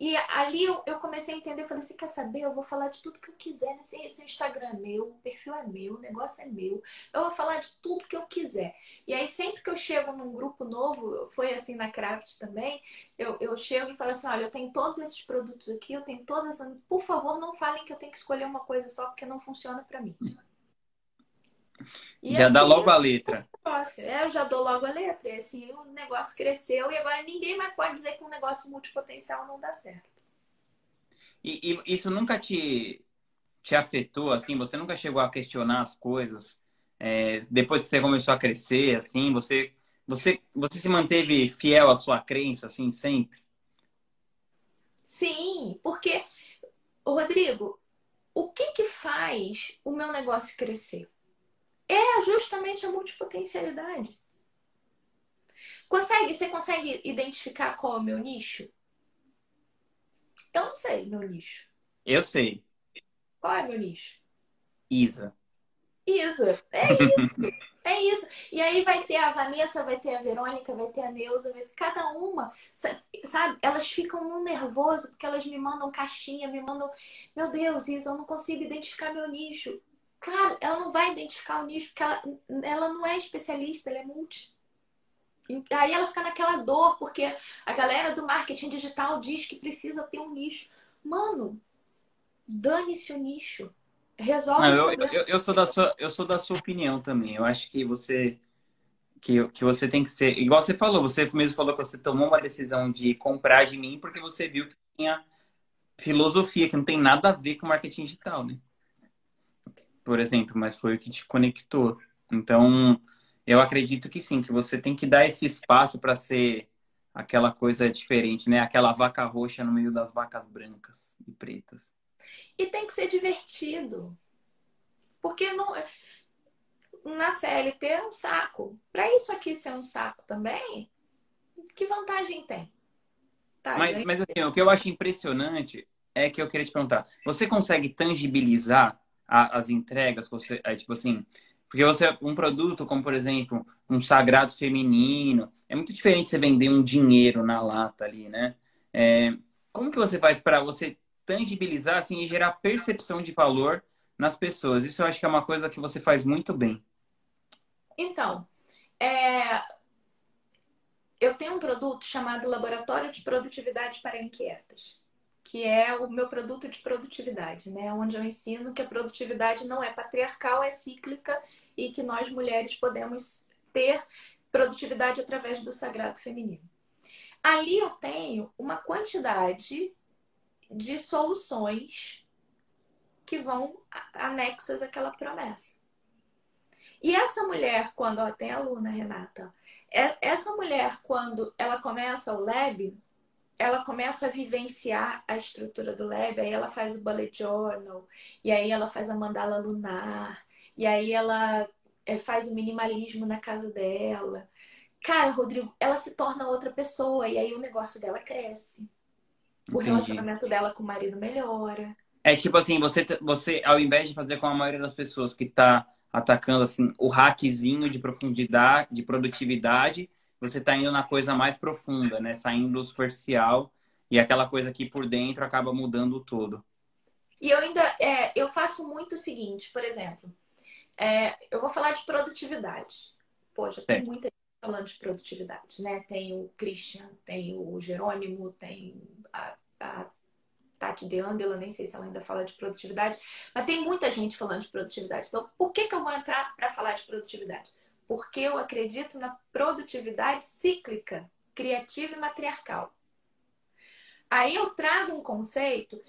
E ali eu, comecei a entender, falei assim, quer saber? Eu vou falar de tudo que eu quiser. Esse, esse Instagram é meu, o perfil é meu, o negócio é meu. Eu vou falar de tudo que eu quiser. E aí, sempre que eu chego num grupo novo, foi assim na Craft também, eu, eu chego e falo assim, olha, eu tenho todos esses produtos aqui, eu tenho todas... Por favor, não falem que eu tenho que escolher uma coisa só, porque não funciona para mim. E já assim, dá logo a letra. É, eu já dou logo a letra. E assim, o negócio cresceu e agora ninguém mais pode dizer que um negócio multipotencial não dá certo. E, e isso nunca te, te afetou, assim? Você nunca chegou a questionar as coisas? É, depois que você começou a crescer, assim, você, você, você se manteve fiel à sua crença, assim, sempre? Sim, porque, Rodrigo, o que que faz o meu negócio crescer? É justamente a multipotencialidade. Consegue, você consegue identificar qual é o meu nicho? Eu não sei meu nicho. Eu sei. Qual é meu nicho? Isa. Isa, é isso. É isso. E aí vai ter a Vanessa, vai ter a Verônica, vai ter a Neuza, vai... cada uma, sabe? Elas ficam num nervoso porque elas me mandam caixinha, me mandam, meu Deus, Isa, eu não consigo identificar meu nicho. Claro, ela não vai identificar o nicho porque ela, ela não é especialista, ela é multi. Aí ela fica naquela dor, porque a galera do marketing digital diz que precisa ter um nicho. Mano, dane-se o nicho. Resolve Não, eu, eu, eu, sou da sua, eu sou da sua opinião também. Eu acho que você que, que você tem que ser. Igual você falou, você mesmo falou que você tomou uma decisão de comprar de mim porque você viu que tinha filosofia, que não tem nada a ver com marketing digital, né? Por exemplo, mas foi o que te conectou. Então, eu acredito que sim, que você tem que dar esse espaço para ser aquela coisa diferente, né? Aquela vaca roxa no meio das vacas brancas e pretas. E tem que ser divertido. Porque não na CLT é um saco. Para isso aqui ser um saco também, que vantagem tem? Tá, mas, mas assim, o que eu acho impressionante é que eu queria te perguntar: você consegue tangibilizar a, as entregas? Você, é, tipo assim, porque você, um produto como, por exemplo, um sagrado feminino, é muito diferente você vender um dinheiro na lata ali, né? É, como que você faz para você tangibilizar assim, e gerar percepção de valor nas pessoas? Isso eu acho que é uma coisa que você faz muito bem. Então, é... eu tenho um produto chamado Laboratório de Produtividade para Inquietas que é o meu produto de produtividade, né? Onde eu ensino que a produtividade não é patriarcal, é cíclica e que nós mulheres podemos ter produtividade através do sagrado feminino. Ali eu tenho uma quantidade de soluções que vão anexas àquela promessa. E essa mulher, quando ela tem aluna, Renata, é, essa mulher, quando ela começa o lab, ela começa a vivenciar a estrutura do lab, aí ela faz o bullet journal, e aí ela faz a mandala lunar, e aí ela é, faz o minimalismo na casa dela. Cara, Rodrigo, ela se torna outra pessoa, e aí o negócio dela cresce. O Entendi. relacionamento dela com o marido melhora. É tipo assim, você, você, ao invés de fazer com a maioria das pessoas que tá atacando assim o hackzinho de profundidade, de produtividade, você está indo na coisa mais profunda, né? Saindo do superficial e aquela coisa aqui por dentro acaba mudando todo. E eu ainda é, eu faço muito o seguinte, por exemplo, é, eu vou falar de produtividade. Poxa, tem é. muita gente falando de produtividade, né? Tem o Christian, tem o Jerônimo, tem a, a Tati De Andela, nem sei se ela ainda fala de produtividade, mas tem muita gente falando de produtividade. Então, por que, que eu vou entrar para falar de produtividade? Porque eu acredito na produtividade cíclica, criativa e matriarcal. Aí eu trago um conceito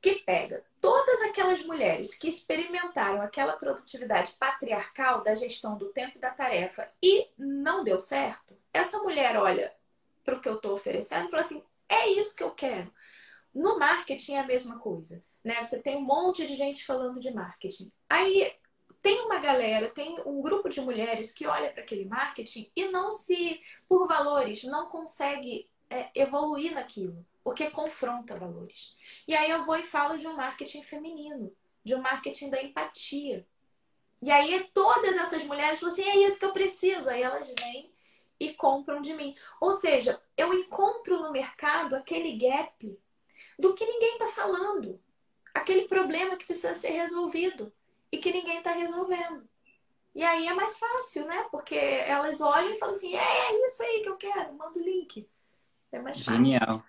que pega todas aquelas mulheres que experimentaram aquela produtividade patriarcal da gestão do tempo e da tarefa e não deu certo. Essa mulher olha para o que eu estou oferecendo e fala assim: é isso que eu quero. No marketing é a mesma coisa. Né? Você tem um monte de gente falando de marketing. Aí tem uma galera, tem um grupo de mulheres que olha para aquele marketing e não se, por valores, não consegue é, evoluir naquilo, porque confronta valores. E aí eu vou e falo de um marketing feminino, de um marketing da empatia. E aí todas essas mulheres falam assim: é isso que eu preciso. Aí elas vêm e compram de mim. Ou seja, eu encontro no mercado aquele gap do que ninguém está falando, aquele problema que precisa ser resolvido e que ninguém está resolvendo. E aí é mais fácil, né? Porque elas olham e falam assim: é, é isso aí que eu quero, manda o link. É mais fácil. Genial.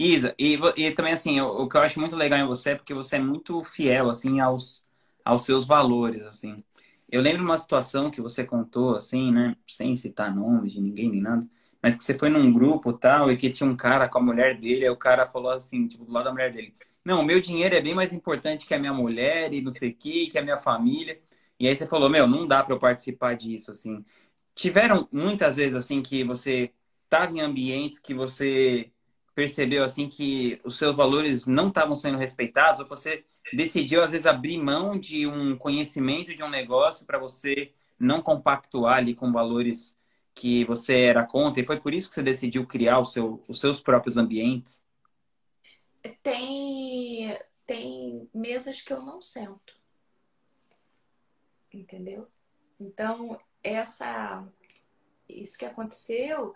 Isa, e, e também assim, o, o, que eu acho muito legal em você é porque você é muito fiel, assim, aos, aos seus valores, assim. Eu lembro uma situação que você contou, assim, né? Sem citar nomes de ninguém nem nada, mas que você foi num grupo tal e que tinha um cara com a mulher dele, aí o cara falou assim, tipo, do lado da mulher dele: não, meu dinheiro é bem mais importante que a minha mulher e não sei o que, que a minha família. E aí você falou, meu, não dá para eu participar disso, assim. Tiveram muitas vezes, assim, que você estava em ambientes que você percebeu, assim, que os seus valores não estavam sendo respeitados, ou você decidiu, às vezes, abrir mão de um conhecimento de um negócio para você não compactuar ali com valores que você era contra, e foi por isso que você decidiu criar o seu, os seus próprios ambientes? Tem, tem mesas que eu não sento. Entendeu? Então, essa isso que aconteceu,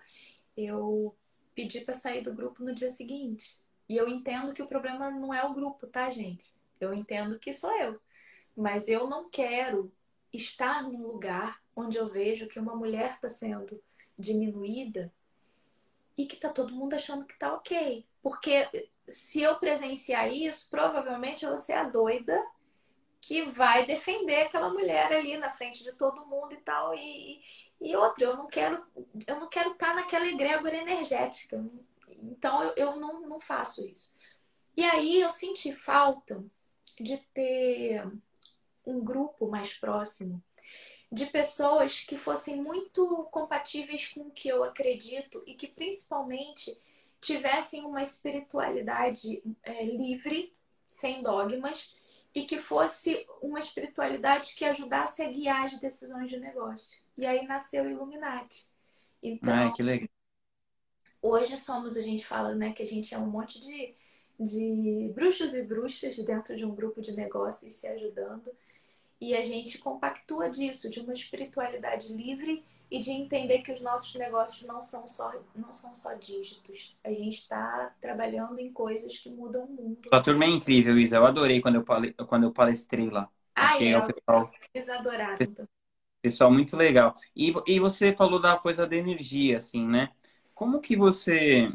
eu pedi para sair do grupo no dia seguinte. E eu entendo que o problema não é o grupo, tá, gente? Eu entendo que sou eu. Mas eu não quero estar num lugar onde eu vejo que uma mulher está sendo diminuída e que tá todo mundo achando que tá ok. Porque se eu presenciar isso, provavelmente eu vou ser a doida que vai defender aquela mulher ali na frente de todo mundo e tal. E, e outra, eu não quero, eu não quero estar tá naquela egrégora energética. Então eu, eu não, não faço isso. E aí eu senti falta de ter um grupo mais próximo de pessoas que fossem muito compatíveis com o que eu acredito e que principalmente tivessem uma espiritualidade é, livre, sem dogmas, e que fosse uma espiritualidade que ajudasse a guiar as decisões de negócio. E aí nasceu o Illuminati. Então, ah, que legal. Hoje somos, a gente fala, né, que a gente é um monte de, de bruxos e bruxas dentro de um grupo de negócios se ajudando. E a gente compactua disso, de uma espiritualidade livre e de entender que os nossos negócios não são só, não são só dígitos. A gente está trabalhando em coisas que mudam o mundo. A turma é incrível, Isa. Eu adorei quando eu, pale... quando eu palestrei lá. Ah, Achei é, o pessoal... eles adoraram. Pessoal muito legal. E, e você falou da coisa da energia, assim, né? Como que você...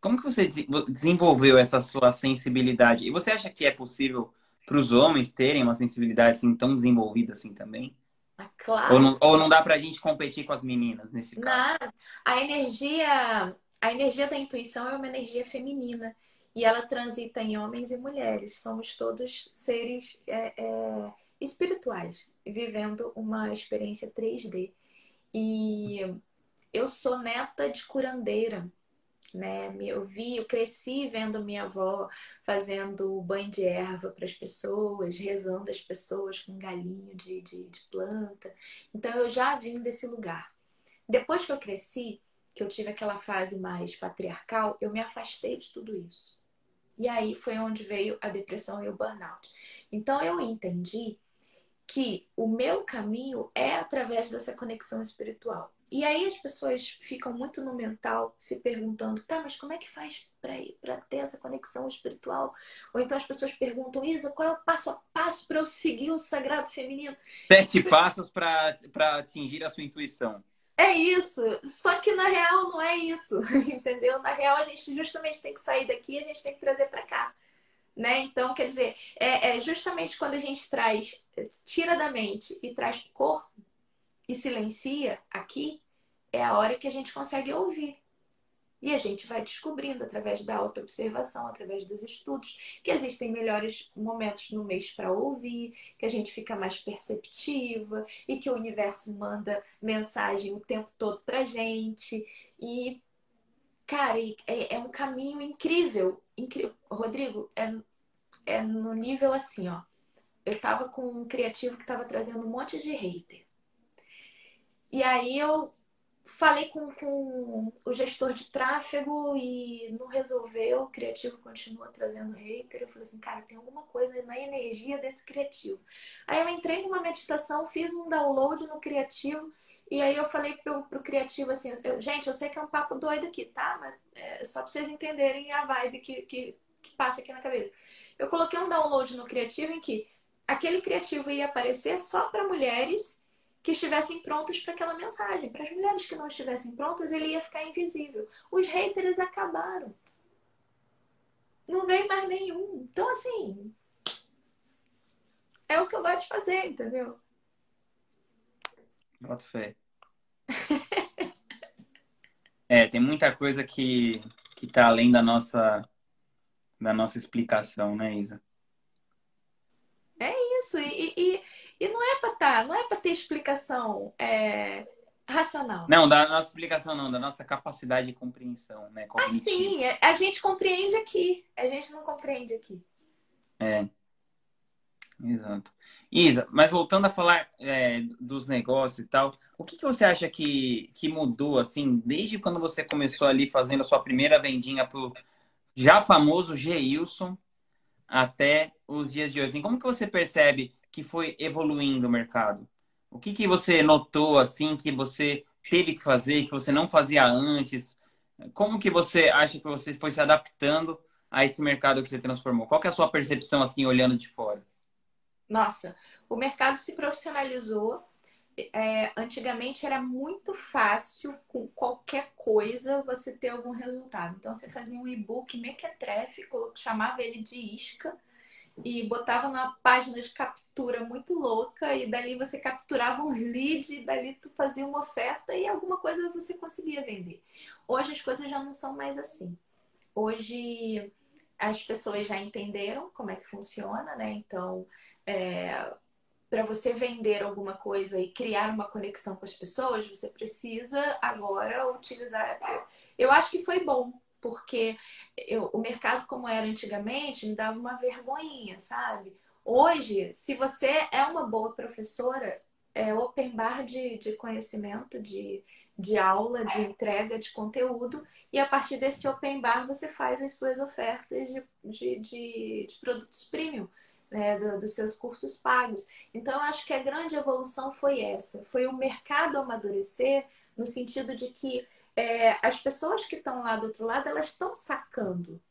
Como que você desenvolveu essa sua sensibilidade? E você acha que é possível para os homens terem uma sensibilidade assim tão desenvolvida assim também? Ah, claro. Ou não, ou não dá para a gente competir com as meninas nesse caso? Nada. A energia, a energia da intuição é uma energia feminina e ela transita em homens e mulheres. Somos todos seres é, é, espirituais, vivendo uma experiência 3D. E eu sou neta de curandeira né? Eu vi, eu cresci vendo minha avó fazendo banho de erva para as pessoas, rezando as pessoas com um galinho de, de, de, planta. Então eu já vim desse lugar. Depois que eu cresci, que eu tive aquela fase mais patriarcal, eu me afastei de tudo isso. E aí foi onde veio a depressão e o burnout. Então eu entendi que o meu caminho é através dessa conexão espiritual. E aí as pessoas ficam muito no mental se perguntando, tá, mas como é que faz para ter essa conexão espiritual? Ou então as pessoas perguntam, Isa, qual é o passo a passo para eu seguir o sagrado feminino? Sete passos para atingir a sua intuição. É isso. Só que na real não é isso, entendeu? Na real a gente justamente tem que sair daqui e a gente tem que trazer para cá. Né? Então, quer dizer, é, é justamente quando a gente traz, tira da mente e traz para o corpo, e silencia aqui, é a hora que a gente consegue ouvir. E a gente vai descobrindo através da autoobservação, através dos estudos, que existem melhores momentos no mês para ouvir, que a gente fica mais perceptiva e que o universo manda mensagem o tempo todo pra gente. E, cara, é, é um caminho incrível. incrível. Rodrigo, é, é no nível assim, ó. Eu tava com um criativo que tava trazendo um monte de hater. E aí eu falei com, com o gestor de tráfego e não resolveu, o criativo continua trazendo hater. Eu falei assim, cara, tem alguma coisa na energia desse criativo. Aí eu entrei numa meditação, fiz um download no criativo e aí eu falei pro, pro criativo assim, eu, gente, eu sei que é um papo doido aqui, tá? Mas é só pra vocês entenderem a vibe que, que, que passa aqui na cabeça. Eu coloquei um download no criativo em que aquele criativo ia aparecer só para mulheres que estivessem prontos para aquela mensagem. Para as mulheres que não estivessem prontas, ele ia ficar invisível. Os haters acabaram. Não veio mais nenhum. Então, assim, é o que eu gosto de fazer, entendeu? Boto fé. é, tem muita coisa que, que tá além da nossa, da nossa explicação, né, Isa? É isso. E, e, e não é para tá, não é para ter explicação é, racional. Não, da nossa explicação não, da nossa capacidade de compreensão, né? Cognitiva. Assim, a gente compreende aqui, a gente não compreende aqui. É. Exato. Isa, mas voltando a falar é, dos negócios e tal, o que, que você acha que, que mudou, assim, desde quando você começou ali fazendo a sua primeira vendinha pro já famoso Geilson até os dias de hoje? Assim, como que você percebe que foi evoluindo o mercado? O que, que você notou assim que você teve que fazer, que você não fazia antes? Como que você acha que você foi se adaptando a esse mercado que você transformou? Qual é a sua percepção assim olhando de fora? Nossa, o mercado se profissionalizou. É, antigamente era muito fácil com qualquer coisa você ter algum resultado. Então você fazia um e-book mequetrefe, chamava ele de isca e botava numa página de captura muito louca e dali você capturava um lead e dali tu fazia uma oferta e alguma coisa você conseguia vender. Hoje as coisas já não são mais assim. Hoje as pessoas já entenderam como é que funciona, né? Então, é, para você vender alguma coisa e criar uma conexão com as pessoas, você precisa agora utilizar. Eu acho que foi bom, porque eu, o mercado como era antigamente me dava uma vergonhinha, sabe? Hoje, se você é uma boa professora, é open bar de, de conhecimento, de, de aula, de entrega de conteúdo, e a partir desse open bar você faz as suas ofertas de, de, de, de produtos premium. Né, do, dos seus cursos pagos. Então, eu acho que a grande evolução foi essa: foi o mercado amadurecer, no sentido de que é, as pessoas que estão lá do outro lado, elas estão sacando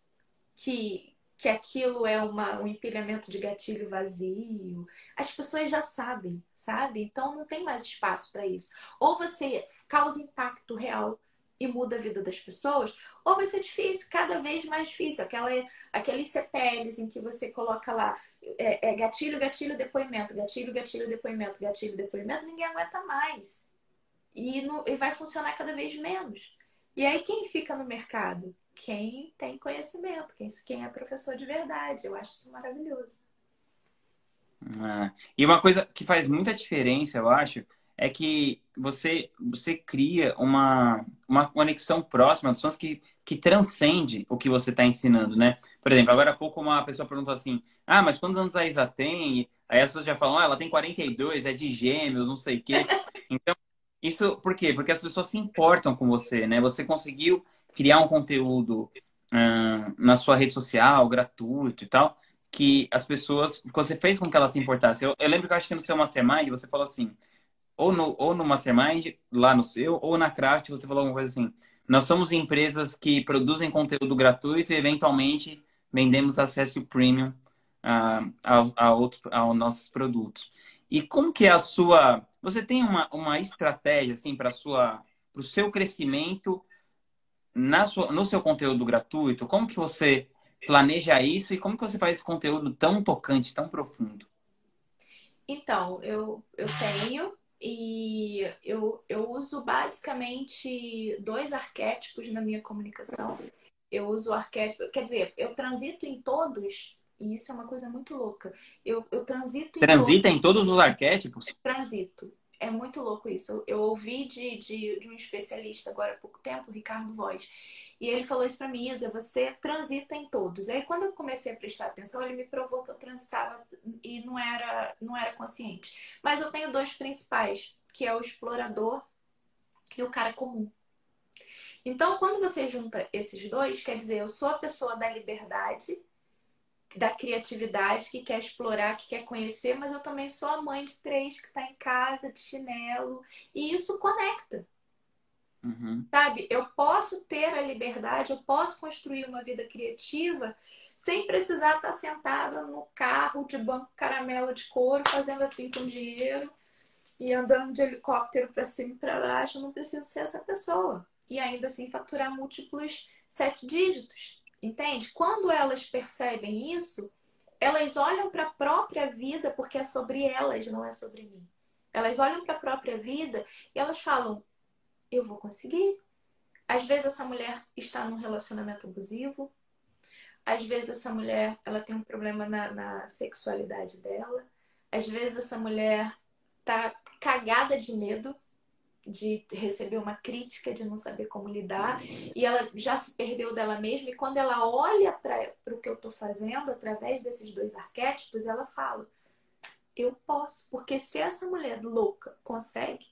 que, que aquilo é uma, um empilhamento de gatilho vazio. As pessoas já sabem, sabe? Então não tem mais espaço para isso. Ou você causa impacto real e muda a vida das pessoas, ou vai ser difícil, cada vez mais difícil. Aquela, aqueles CPLs em que você coloca lá é, é gatilho, gatilho, depoimento, gatilho, gatilho, depoimento, gatilho, depoimento, ninguém aguenta mais e, e vai funcionar cada vez menos. E aí quem fica no mercado? Quem tem conhecimento, quem, quem é professor de verdade. Eu acho isso maravilhoso. Ah, e uma coisa que faz muita diferença, eu acho, é que você, você cria uma, uma conexão próxima das pessoas que, que transcende o que você está ensinando, né? Por exemplo, agora há pouco uma pessoa perguntou assim: Ah, mas quantos anos a Isa tem? Aí as pessoas já falam: Ah, ela tem 42, é de gêmeos, não sei o quê. Então, isso por quê? Porque as pessoas se importam com você, né? Você conseguiu criar um conteúdo na sua rede social, gratuito e tal, que as pessoas. Você fez com que elas se importassem. Eu, eu lembro que eu acho que no seu Mastermind você falou assim, ou no, ou no Mastermind, lá no seu, ou na Craft, você falou alguma coisa assim. Nós somos empresas que produzem conteúdo gratuito e, eventualmente, vendemos acesso premium uh, a, a, aos nossos produtos. E como que é a sua você tem uma, uma estratégia assim para o seu crescimento na sua, no seu conteúdo gratuito? Como que você planeja isso e como que você faz esse conteúdo tão tocante, tão profundo? Então, eu, eu tenho e eu, eu uso basicamente dois arquétipos na minha comunicação. Eu uso o arquétipo, quer dizer, eu transito em todos e isso é uma coisa muito louca. Eu, eu transito em Transita todos, em todos os arquétipos? Transito. É muito louco isso. Eu, ouvi de, de, de, um especialista agora há pouco tempo, Ricardo Voz, e ele falou isso para mim, Isa, você transita em todos. Aí quando eu comecei a prestar atenção, ele me provou que eu transitava e não era, não era consciente. Mas eu tenho dois principais, que é o explorador e o cara comum. Então, quando você junta esses dois, quer dizer, eu sou a pessoa da liberdade da criatividade, que quer explorar, que quer conhecer, mas eu também sou a mãe de três que está em casa, de chinelo, e isso conecta. Uhum. Sabe? Eu posso ter a liberdade, eu posso construir uma vida criativa sem precisar estar sentada no carro de banco caramelo de couro, fazendo assim com dinheiro e andando de helicóptero para cima e para baixo. Eu não preciso ser essa pessoa. E ainda assim faturar múltiplos sete dígitos. Entende? Quando elas percebem isso, elas olham para a própria vida porque é sobre elas, não é sobre mim. Elas olham para a própria vida e elas falam: eu vou conseguir. Às vezes essa mulher está num relacionamento abusivo. Às vezes essa mulher ela tem um problema na, na sexualidade dela. Às vezes essa mulher tá cagada de medo de receber uma crítica, de não saber como lidar, e ela já se perdeu dela mesma. E quando ela olha para o que eu estou fazendo através desses dois arquétipos, ela fala: Eu posso, porque se essa mulher louca consegue.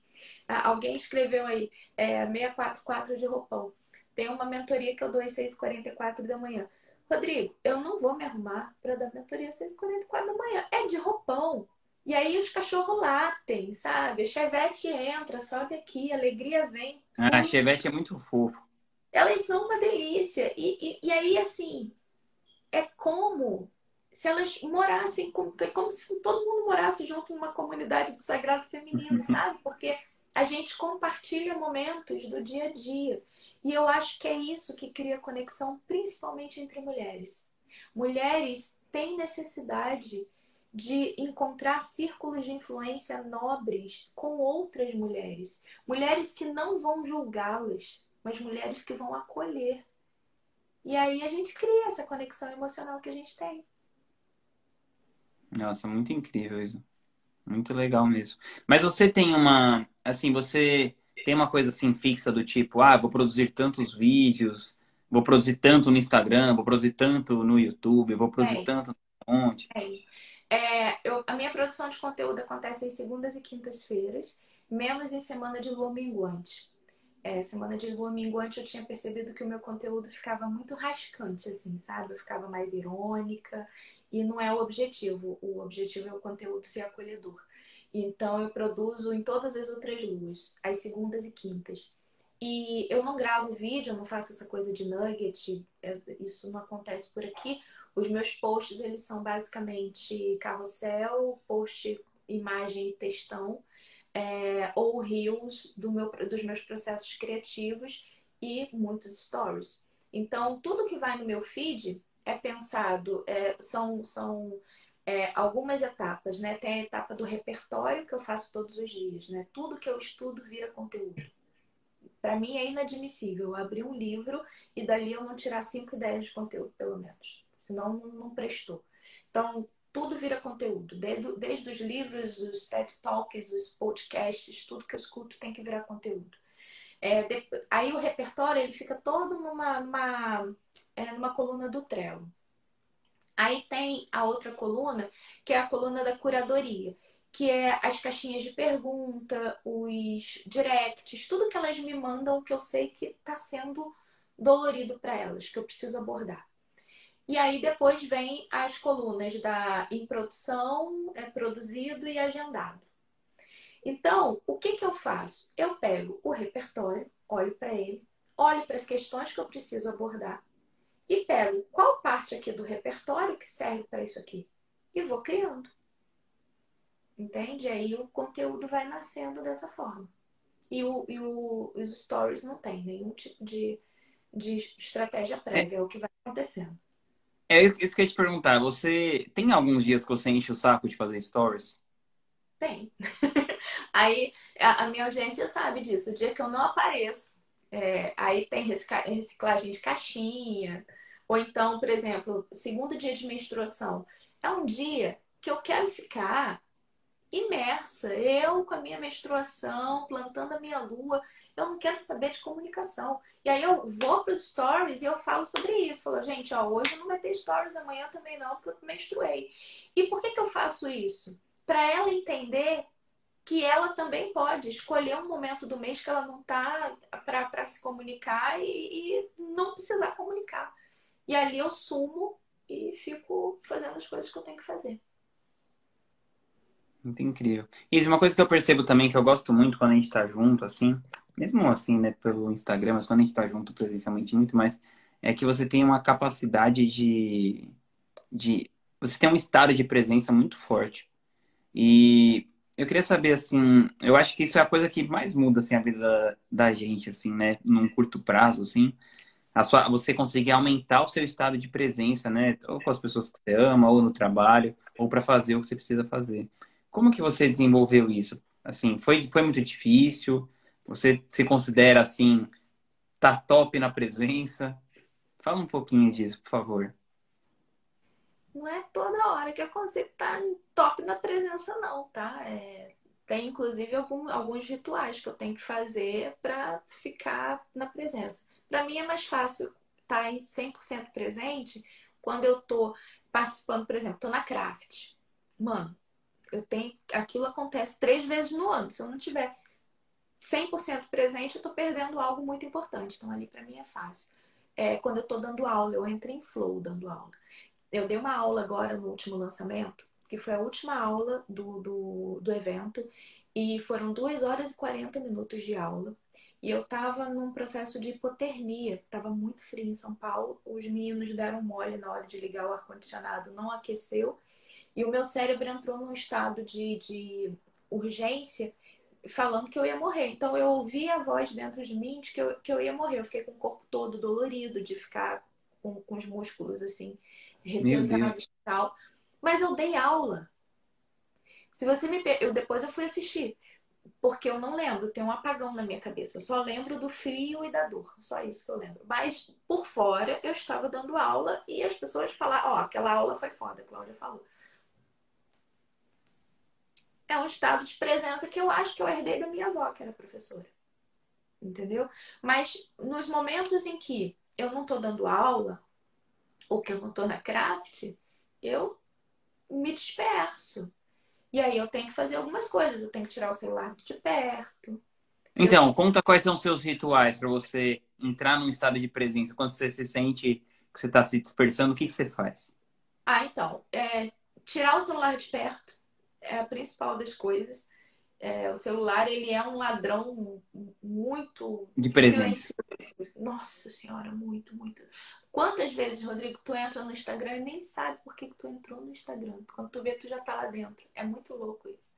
Alguém escreveu aí, é, 644 de roupão. Tem uma mentoria que eu dou às 6h44 da manhã. Rodrigo, eu não vou me arrumar para dar mentoria às 6h44 da manhã. É de roupão. E aí os cachorros latem, sabe? A Chevette entra, sobe aqui, a alegria vem. Ah, a Chevette é muito fofo. Elas são uma delícia. E, e, e aí, assim, é como se elas morassem, como, é como se todo mundo morasse junto numa comunidade do sagrado feminino, sabe? Porque a gente compartilha momentos do dia a dia. E eu acho que é isso que cria conexão, principalmente entre mulheres. Mulheres têm necessidade de encontrar círculos de influência nobres com outras mulheres. Mulheres que não vão julgá-las, mas mulheres que vão acolher. E aí a gente cria essa conexão emocional que a gente tem. Nossa, muito incrível isso. Muito legal mesmo. Mas você tem uma, assim, você tem uma coisa assim fixa do tipo, ah, vou produzir tantos vídeos, vou produzir tanto no Instagram, vou produzir tanto no YouTube, vou produzir é. tanto onde? É. É, eu, a minha produção de conteúdo acontece em segundas e quintas-feiras, menos em semana de lua minguante. É, semana de lua minguante eu tinha percebido que o meu conteúdo ficava muito rascante, assim, sabe? Eu ficava mais irônica e não é o objetivo. O objetivo é o conteúdo ser acolhedor. Então eu produzo em todas as outras luas, às segundas e quintas. E eu não gravo vídeo, eu não faço essa coisa de nugget, é, isso não acontece por aqui. Os meus posts, eles são basicamente carrossel, post, imagem e textão, é, ou reels do meu, dos meus processos criativos e muitos stories. Então, tudo que vai no meu feed é pensado, é, são, são é, algumas etapas, né? Tem a etapa do repertório que eu faço todos os dias, né? Tudo que eu estudo vira conteúdo. Para mim é inadmissível abrir um livro e dali eu não tirar cinco ideias de conteúdo, pelo menos senão não prestou. Então, tudo vira conteúdo, desde, desde os livros, os TED Talks, os podcasts, tudo que eu escuto tem que virar conteúdo. É, de, aí o repertório ele fica todo numa, numa, é, numa coluna do Trello. Aí tem a outra coluna, que é a coluna da curadoria, que é as caixinhas de pergunta, os directs, tudo que elas me mandam que eu sei que está sendo dolorido para elas, que eu preciso abordar. E aí depois vem as colunas da em produção, é produzido e agendado. Então, o que, que eu faço? Eu pego o repertório, olho para ele, olho para as questões que eu preciso abordar e pego qual parte aqui do repertório que serve para isso aqui e vou criando. Entende? Aí o conteúdo vai nascendo dessa forma. E, o, e o, os stories não tem nenhum tipo de, de estratégia prévia, é o que vai acontecendo. É isso que eu ia te perguntar. Você tem alguns dias que você enche o saco de fazer stories? Tem. aí a, a, minha audiência sabe disso. O dia que eu não apareço, é, aí tem reciclagem de caixinha. Ou então, por exemplo, segundo dia de menstruação. É um dia que eu quero ficar imersa. Eu com a minha menstruação, plantando a minha lua. Eu não quero saber de comunicação. E aí eu vou para os stories e eu falo sobre isso. Falo, gente, ó, hoje não vai ter stories, amanhã também não, porque eu menstruei. E por que, que eu faço isso? Para ela entender que ela também pode escolher um momento do mês que ela não tá para se comunicar e, e não precisar comunicar. E ali eu sumo e fico fazendo as coisas que eu tenho que fazer. Muito incrível. Isso, uma coisa que eu percebo também que eu gosto muito quando a gente tá junto, assim, mesmo assim, né, pelo Instagram, mas quando a gente tá junto presencialmente muito mais, é que você tem uma capacidade de, de. Você tem um estado de presença muito forte. E eu queria saber, assim, eu acho que isso é a coisa que mais muda, assim, a vida da, gente, assim, né, num curto prazo, assim. A sua, você conseguir aumentar o seu estado de presença, né, ou com as pessoas que você ama, ou no trabalho, ou para fazer o que você precisa fazer. Como que você desenvolveu isso? Assim, foi, foi muito difícil? Você se considera assim, tá top na presença? Fala um pouquinho disso, por favor. Não é toda hora que eu consigo estar tá top na presença, não, tá? É, tem inclusive algum, alguns rituais que eu tenho que fazer para ficar na presença. Para mim é mais fácil estar tá em 100% presente quando eu tô participando, por exemplo, tô na craft. Mano, eu tenho, aquilo acontece três vezes no ano. Se eu não tiver 100% presente, eu estou perdendo algo muito importante. Então, ali para mim é fácil. É, quando eu estou dando aula, eu entro em flow dando aula. Eu dei uma aula agora no último lançamento que foi a última aula do, do, do evento, e foram 2 horas e 40 minutos de aula. E eu estava num processo de hipotermia, estava muito frio em São Paulo. Os meninos deram mole na hora de ligar o ar-condicionado, não aqueceu. E o meu cérebro entrou num estado de, de urgência, falando que eu ia morrer. Então eu ouvi a voz dentro de mim de que eu, que eu ia morrer. Eu fiquei com o corpo todo dolorido, de ficar com, com os músculos assim, retensados e tal. Mas eu dei aula. Se você me. Eu, depois eu fui assistir porque eu não lembro, tem um apagão na minha cabeça. Eu só lembro do frio e da dor, só isso que eu lembro. Mas por fora eu estava dando aula e as pessoas falaram: Ó, oh, aquela aula foi foda, a Cláudia falou. É um estado de presença que eu acho que eu herdei da minha avó, que era professora. Entendeu? Mas nos momentos em que eu não estou dando aula, ou que eu não estou na craft, eu me disperso. E aí eu tenho que fazer algumas coisas. Eu tenho que tirar o celular de perto. Então, eu... conta quais são os seus rituais para você entrar num estado de presença. Quando você se sente que você está se dispersando, o que, que você faz? Ah, então. É, tirar o celular de perto é a principal das coisas. É, o celular, ele é um ladrão muito... De presença. Nossa senhora, muito, muito. Quantas vezes, Rodrigo, tu entra no Instagram e nem sabe por que, que tu entrou no Instagram. Quando tu vê, tu já tá lá dentro. É muito louco isso.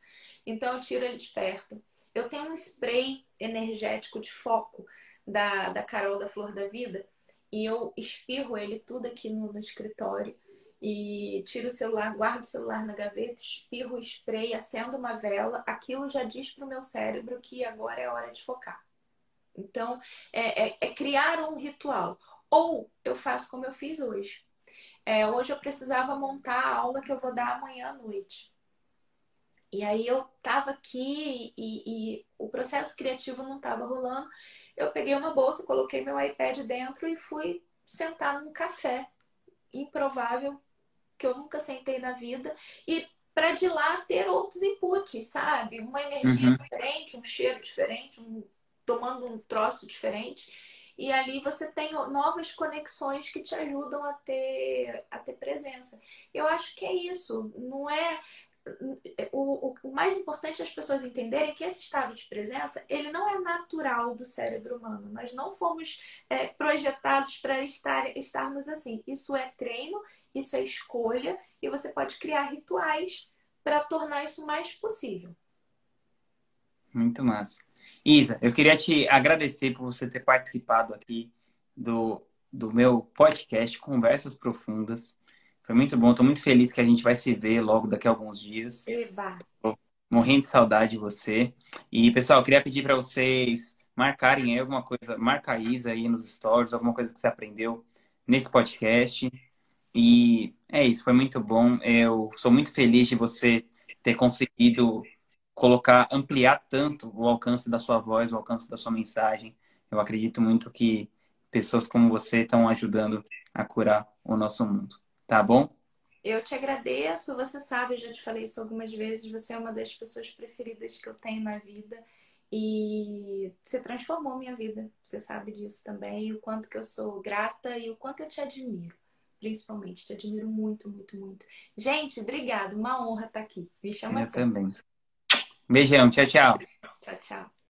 Então, eu tiro ele de perto. Eu tenho um spray energético de foco da, da Carol da Flor da Vida e eu espirro ele tudo aqui no, no escritório e tiro o celular, guardo o celular na gaveta, espirro o spray, acendo uma vela. Aquilo já diz pro meu cérebro que agora é hora de focar. Então, é, é, é criar um ritual. Ou eu faço como eu fiz hoje. É, hoje eu precisava montar a aula que eu vou dar amanhã à noite. E aí eu tava aqui e, e o processo criativo não tava rolando. Eu peguei uma bolsa, coloquei meu iPad dentro e fui sentar num café improvável que eu nunca sentei na vida e para de lá ter outros inputs, sabe? Uma energia uhum. diferente, um cheiro diferente, um, tomando um troço diferente. E ali você tem novas conexões que te ajudam a ter, a ter presença. Eu acho que é isso. Não é. O, o, mais importante é as pessoas entenderem que esse estado de presença ele não é natural do cérebro humano. Nós não fomos é, projetados para estar, estarmos assim. Isso é treino, isso é escolha e você pode criar rituais para tornar isso mais possível. Muito massa. Isa, eu queria te agradecer por você ter participado aqui do, do meu podcast Conversas Profundas. Foi muito bom, estou muito feliz que a gente vai se ver logo daqui a alguns dias. Eba. Tô morrendo de saudade de você. E, pessoal, eu queria pedir para vocês marcarem aí alguma coisa, marca a Isa aí nos stories, alguma coisa que você aprendeu nesse podcast. E é isso, foi muito bom. Eu sou muito feliz de você ter conseguido colocar, ampliar tanto o alcance da sua voz, o alcance da sua mensagem. Eu acredito muito que pessoas como você estão ajudando a curar o nosso mundo. Tá bom? Eu te agradeço. Você sabe, eu já te falei isso algumas vezes. Você é uma das pessoas preferidas que eu tenho na vida. E você transformou minha vida. Você sabe disso também. O quanto que eu sou grata e o quanto eu te admiro. Principalmente. Te admiro muito, muito, muito. Gente, obrigada. Uma honra estar aqui. Me chama Eu sempre. também. Beijão, tchau, tchau. Tchau, tchau.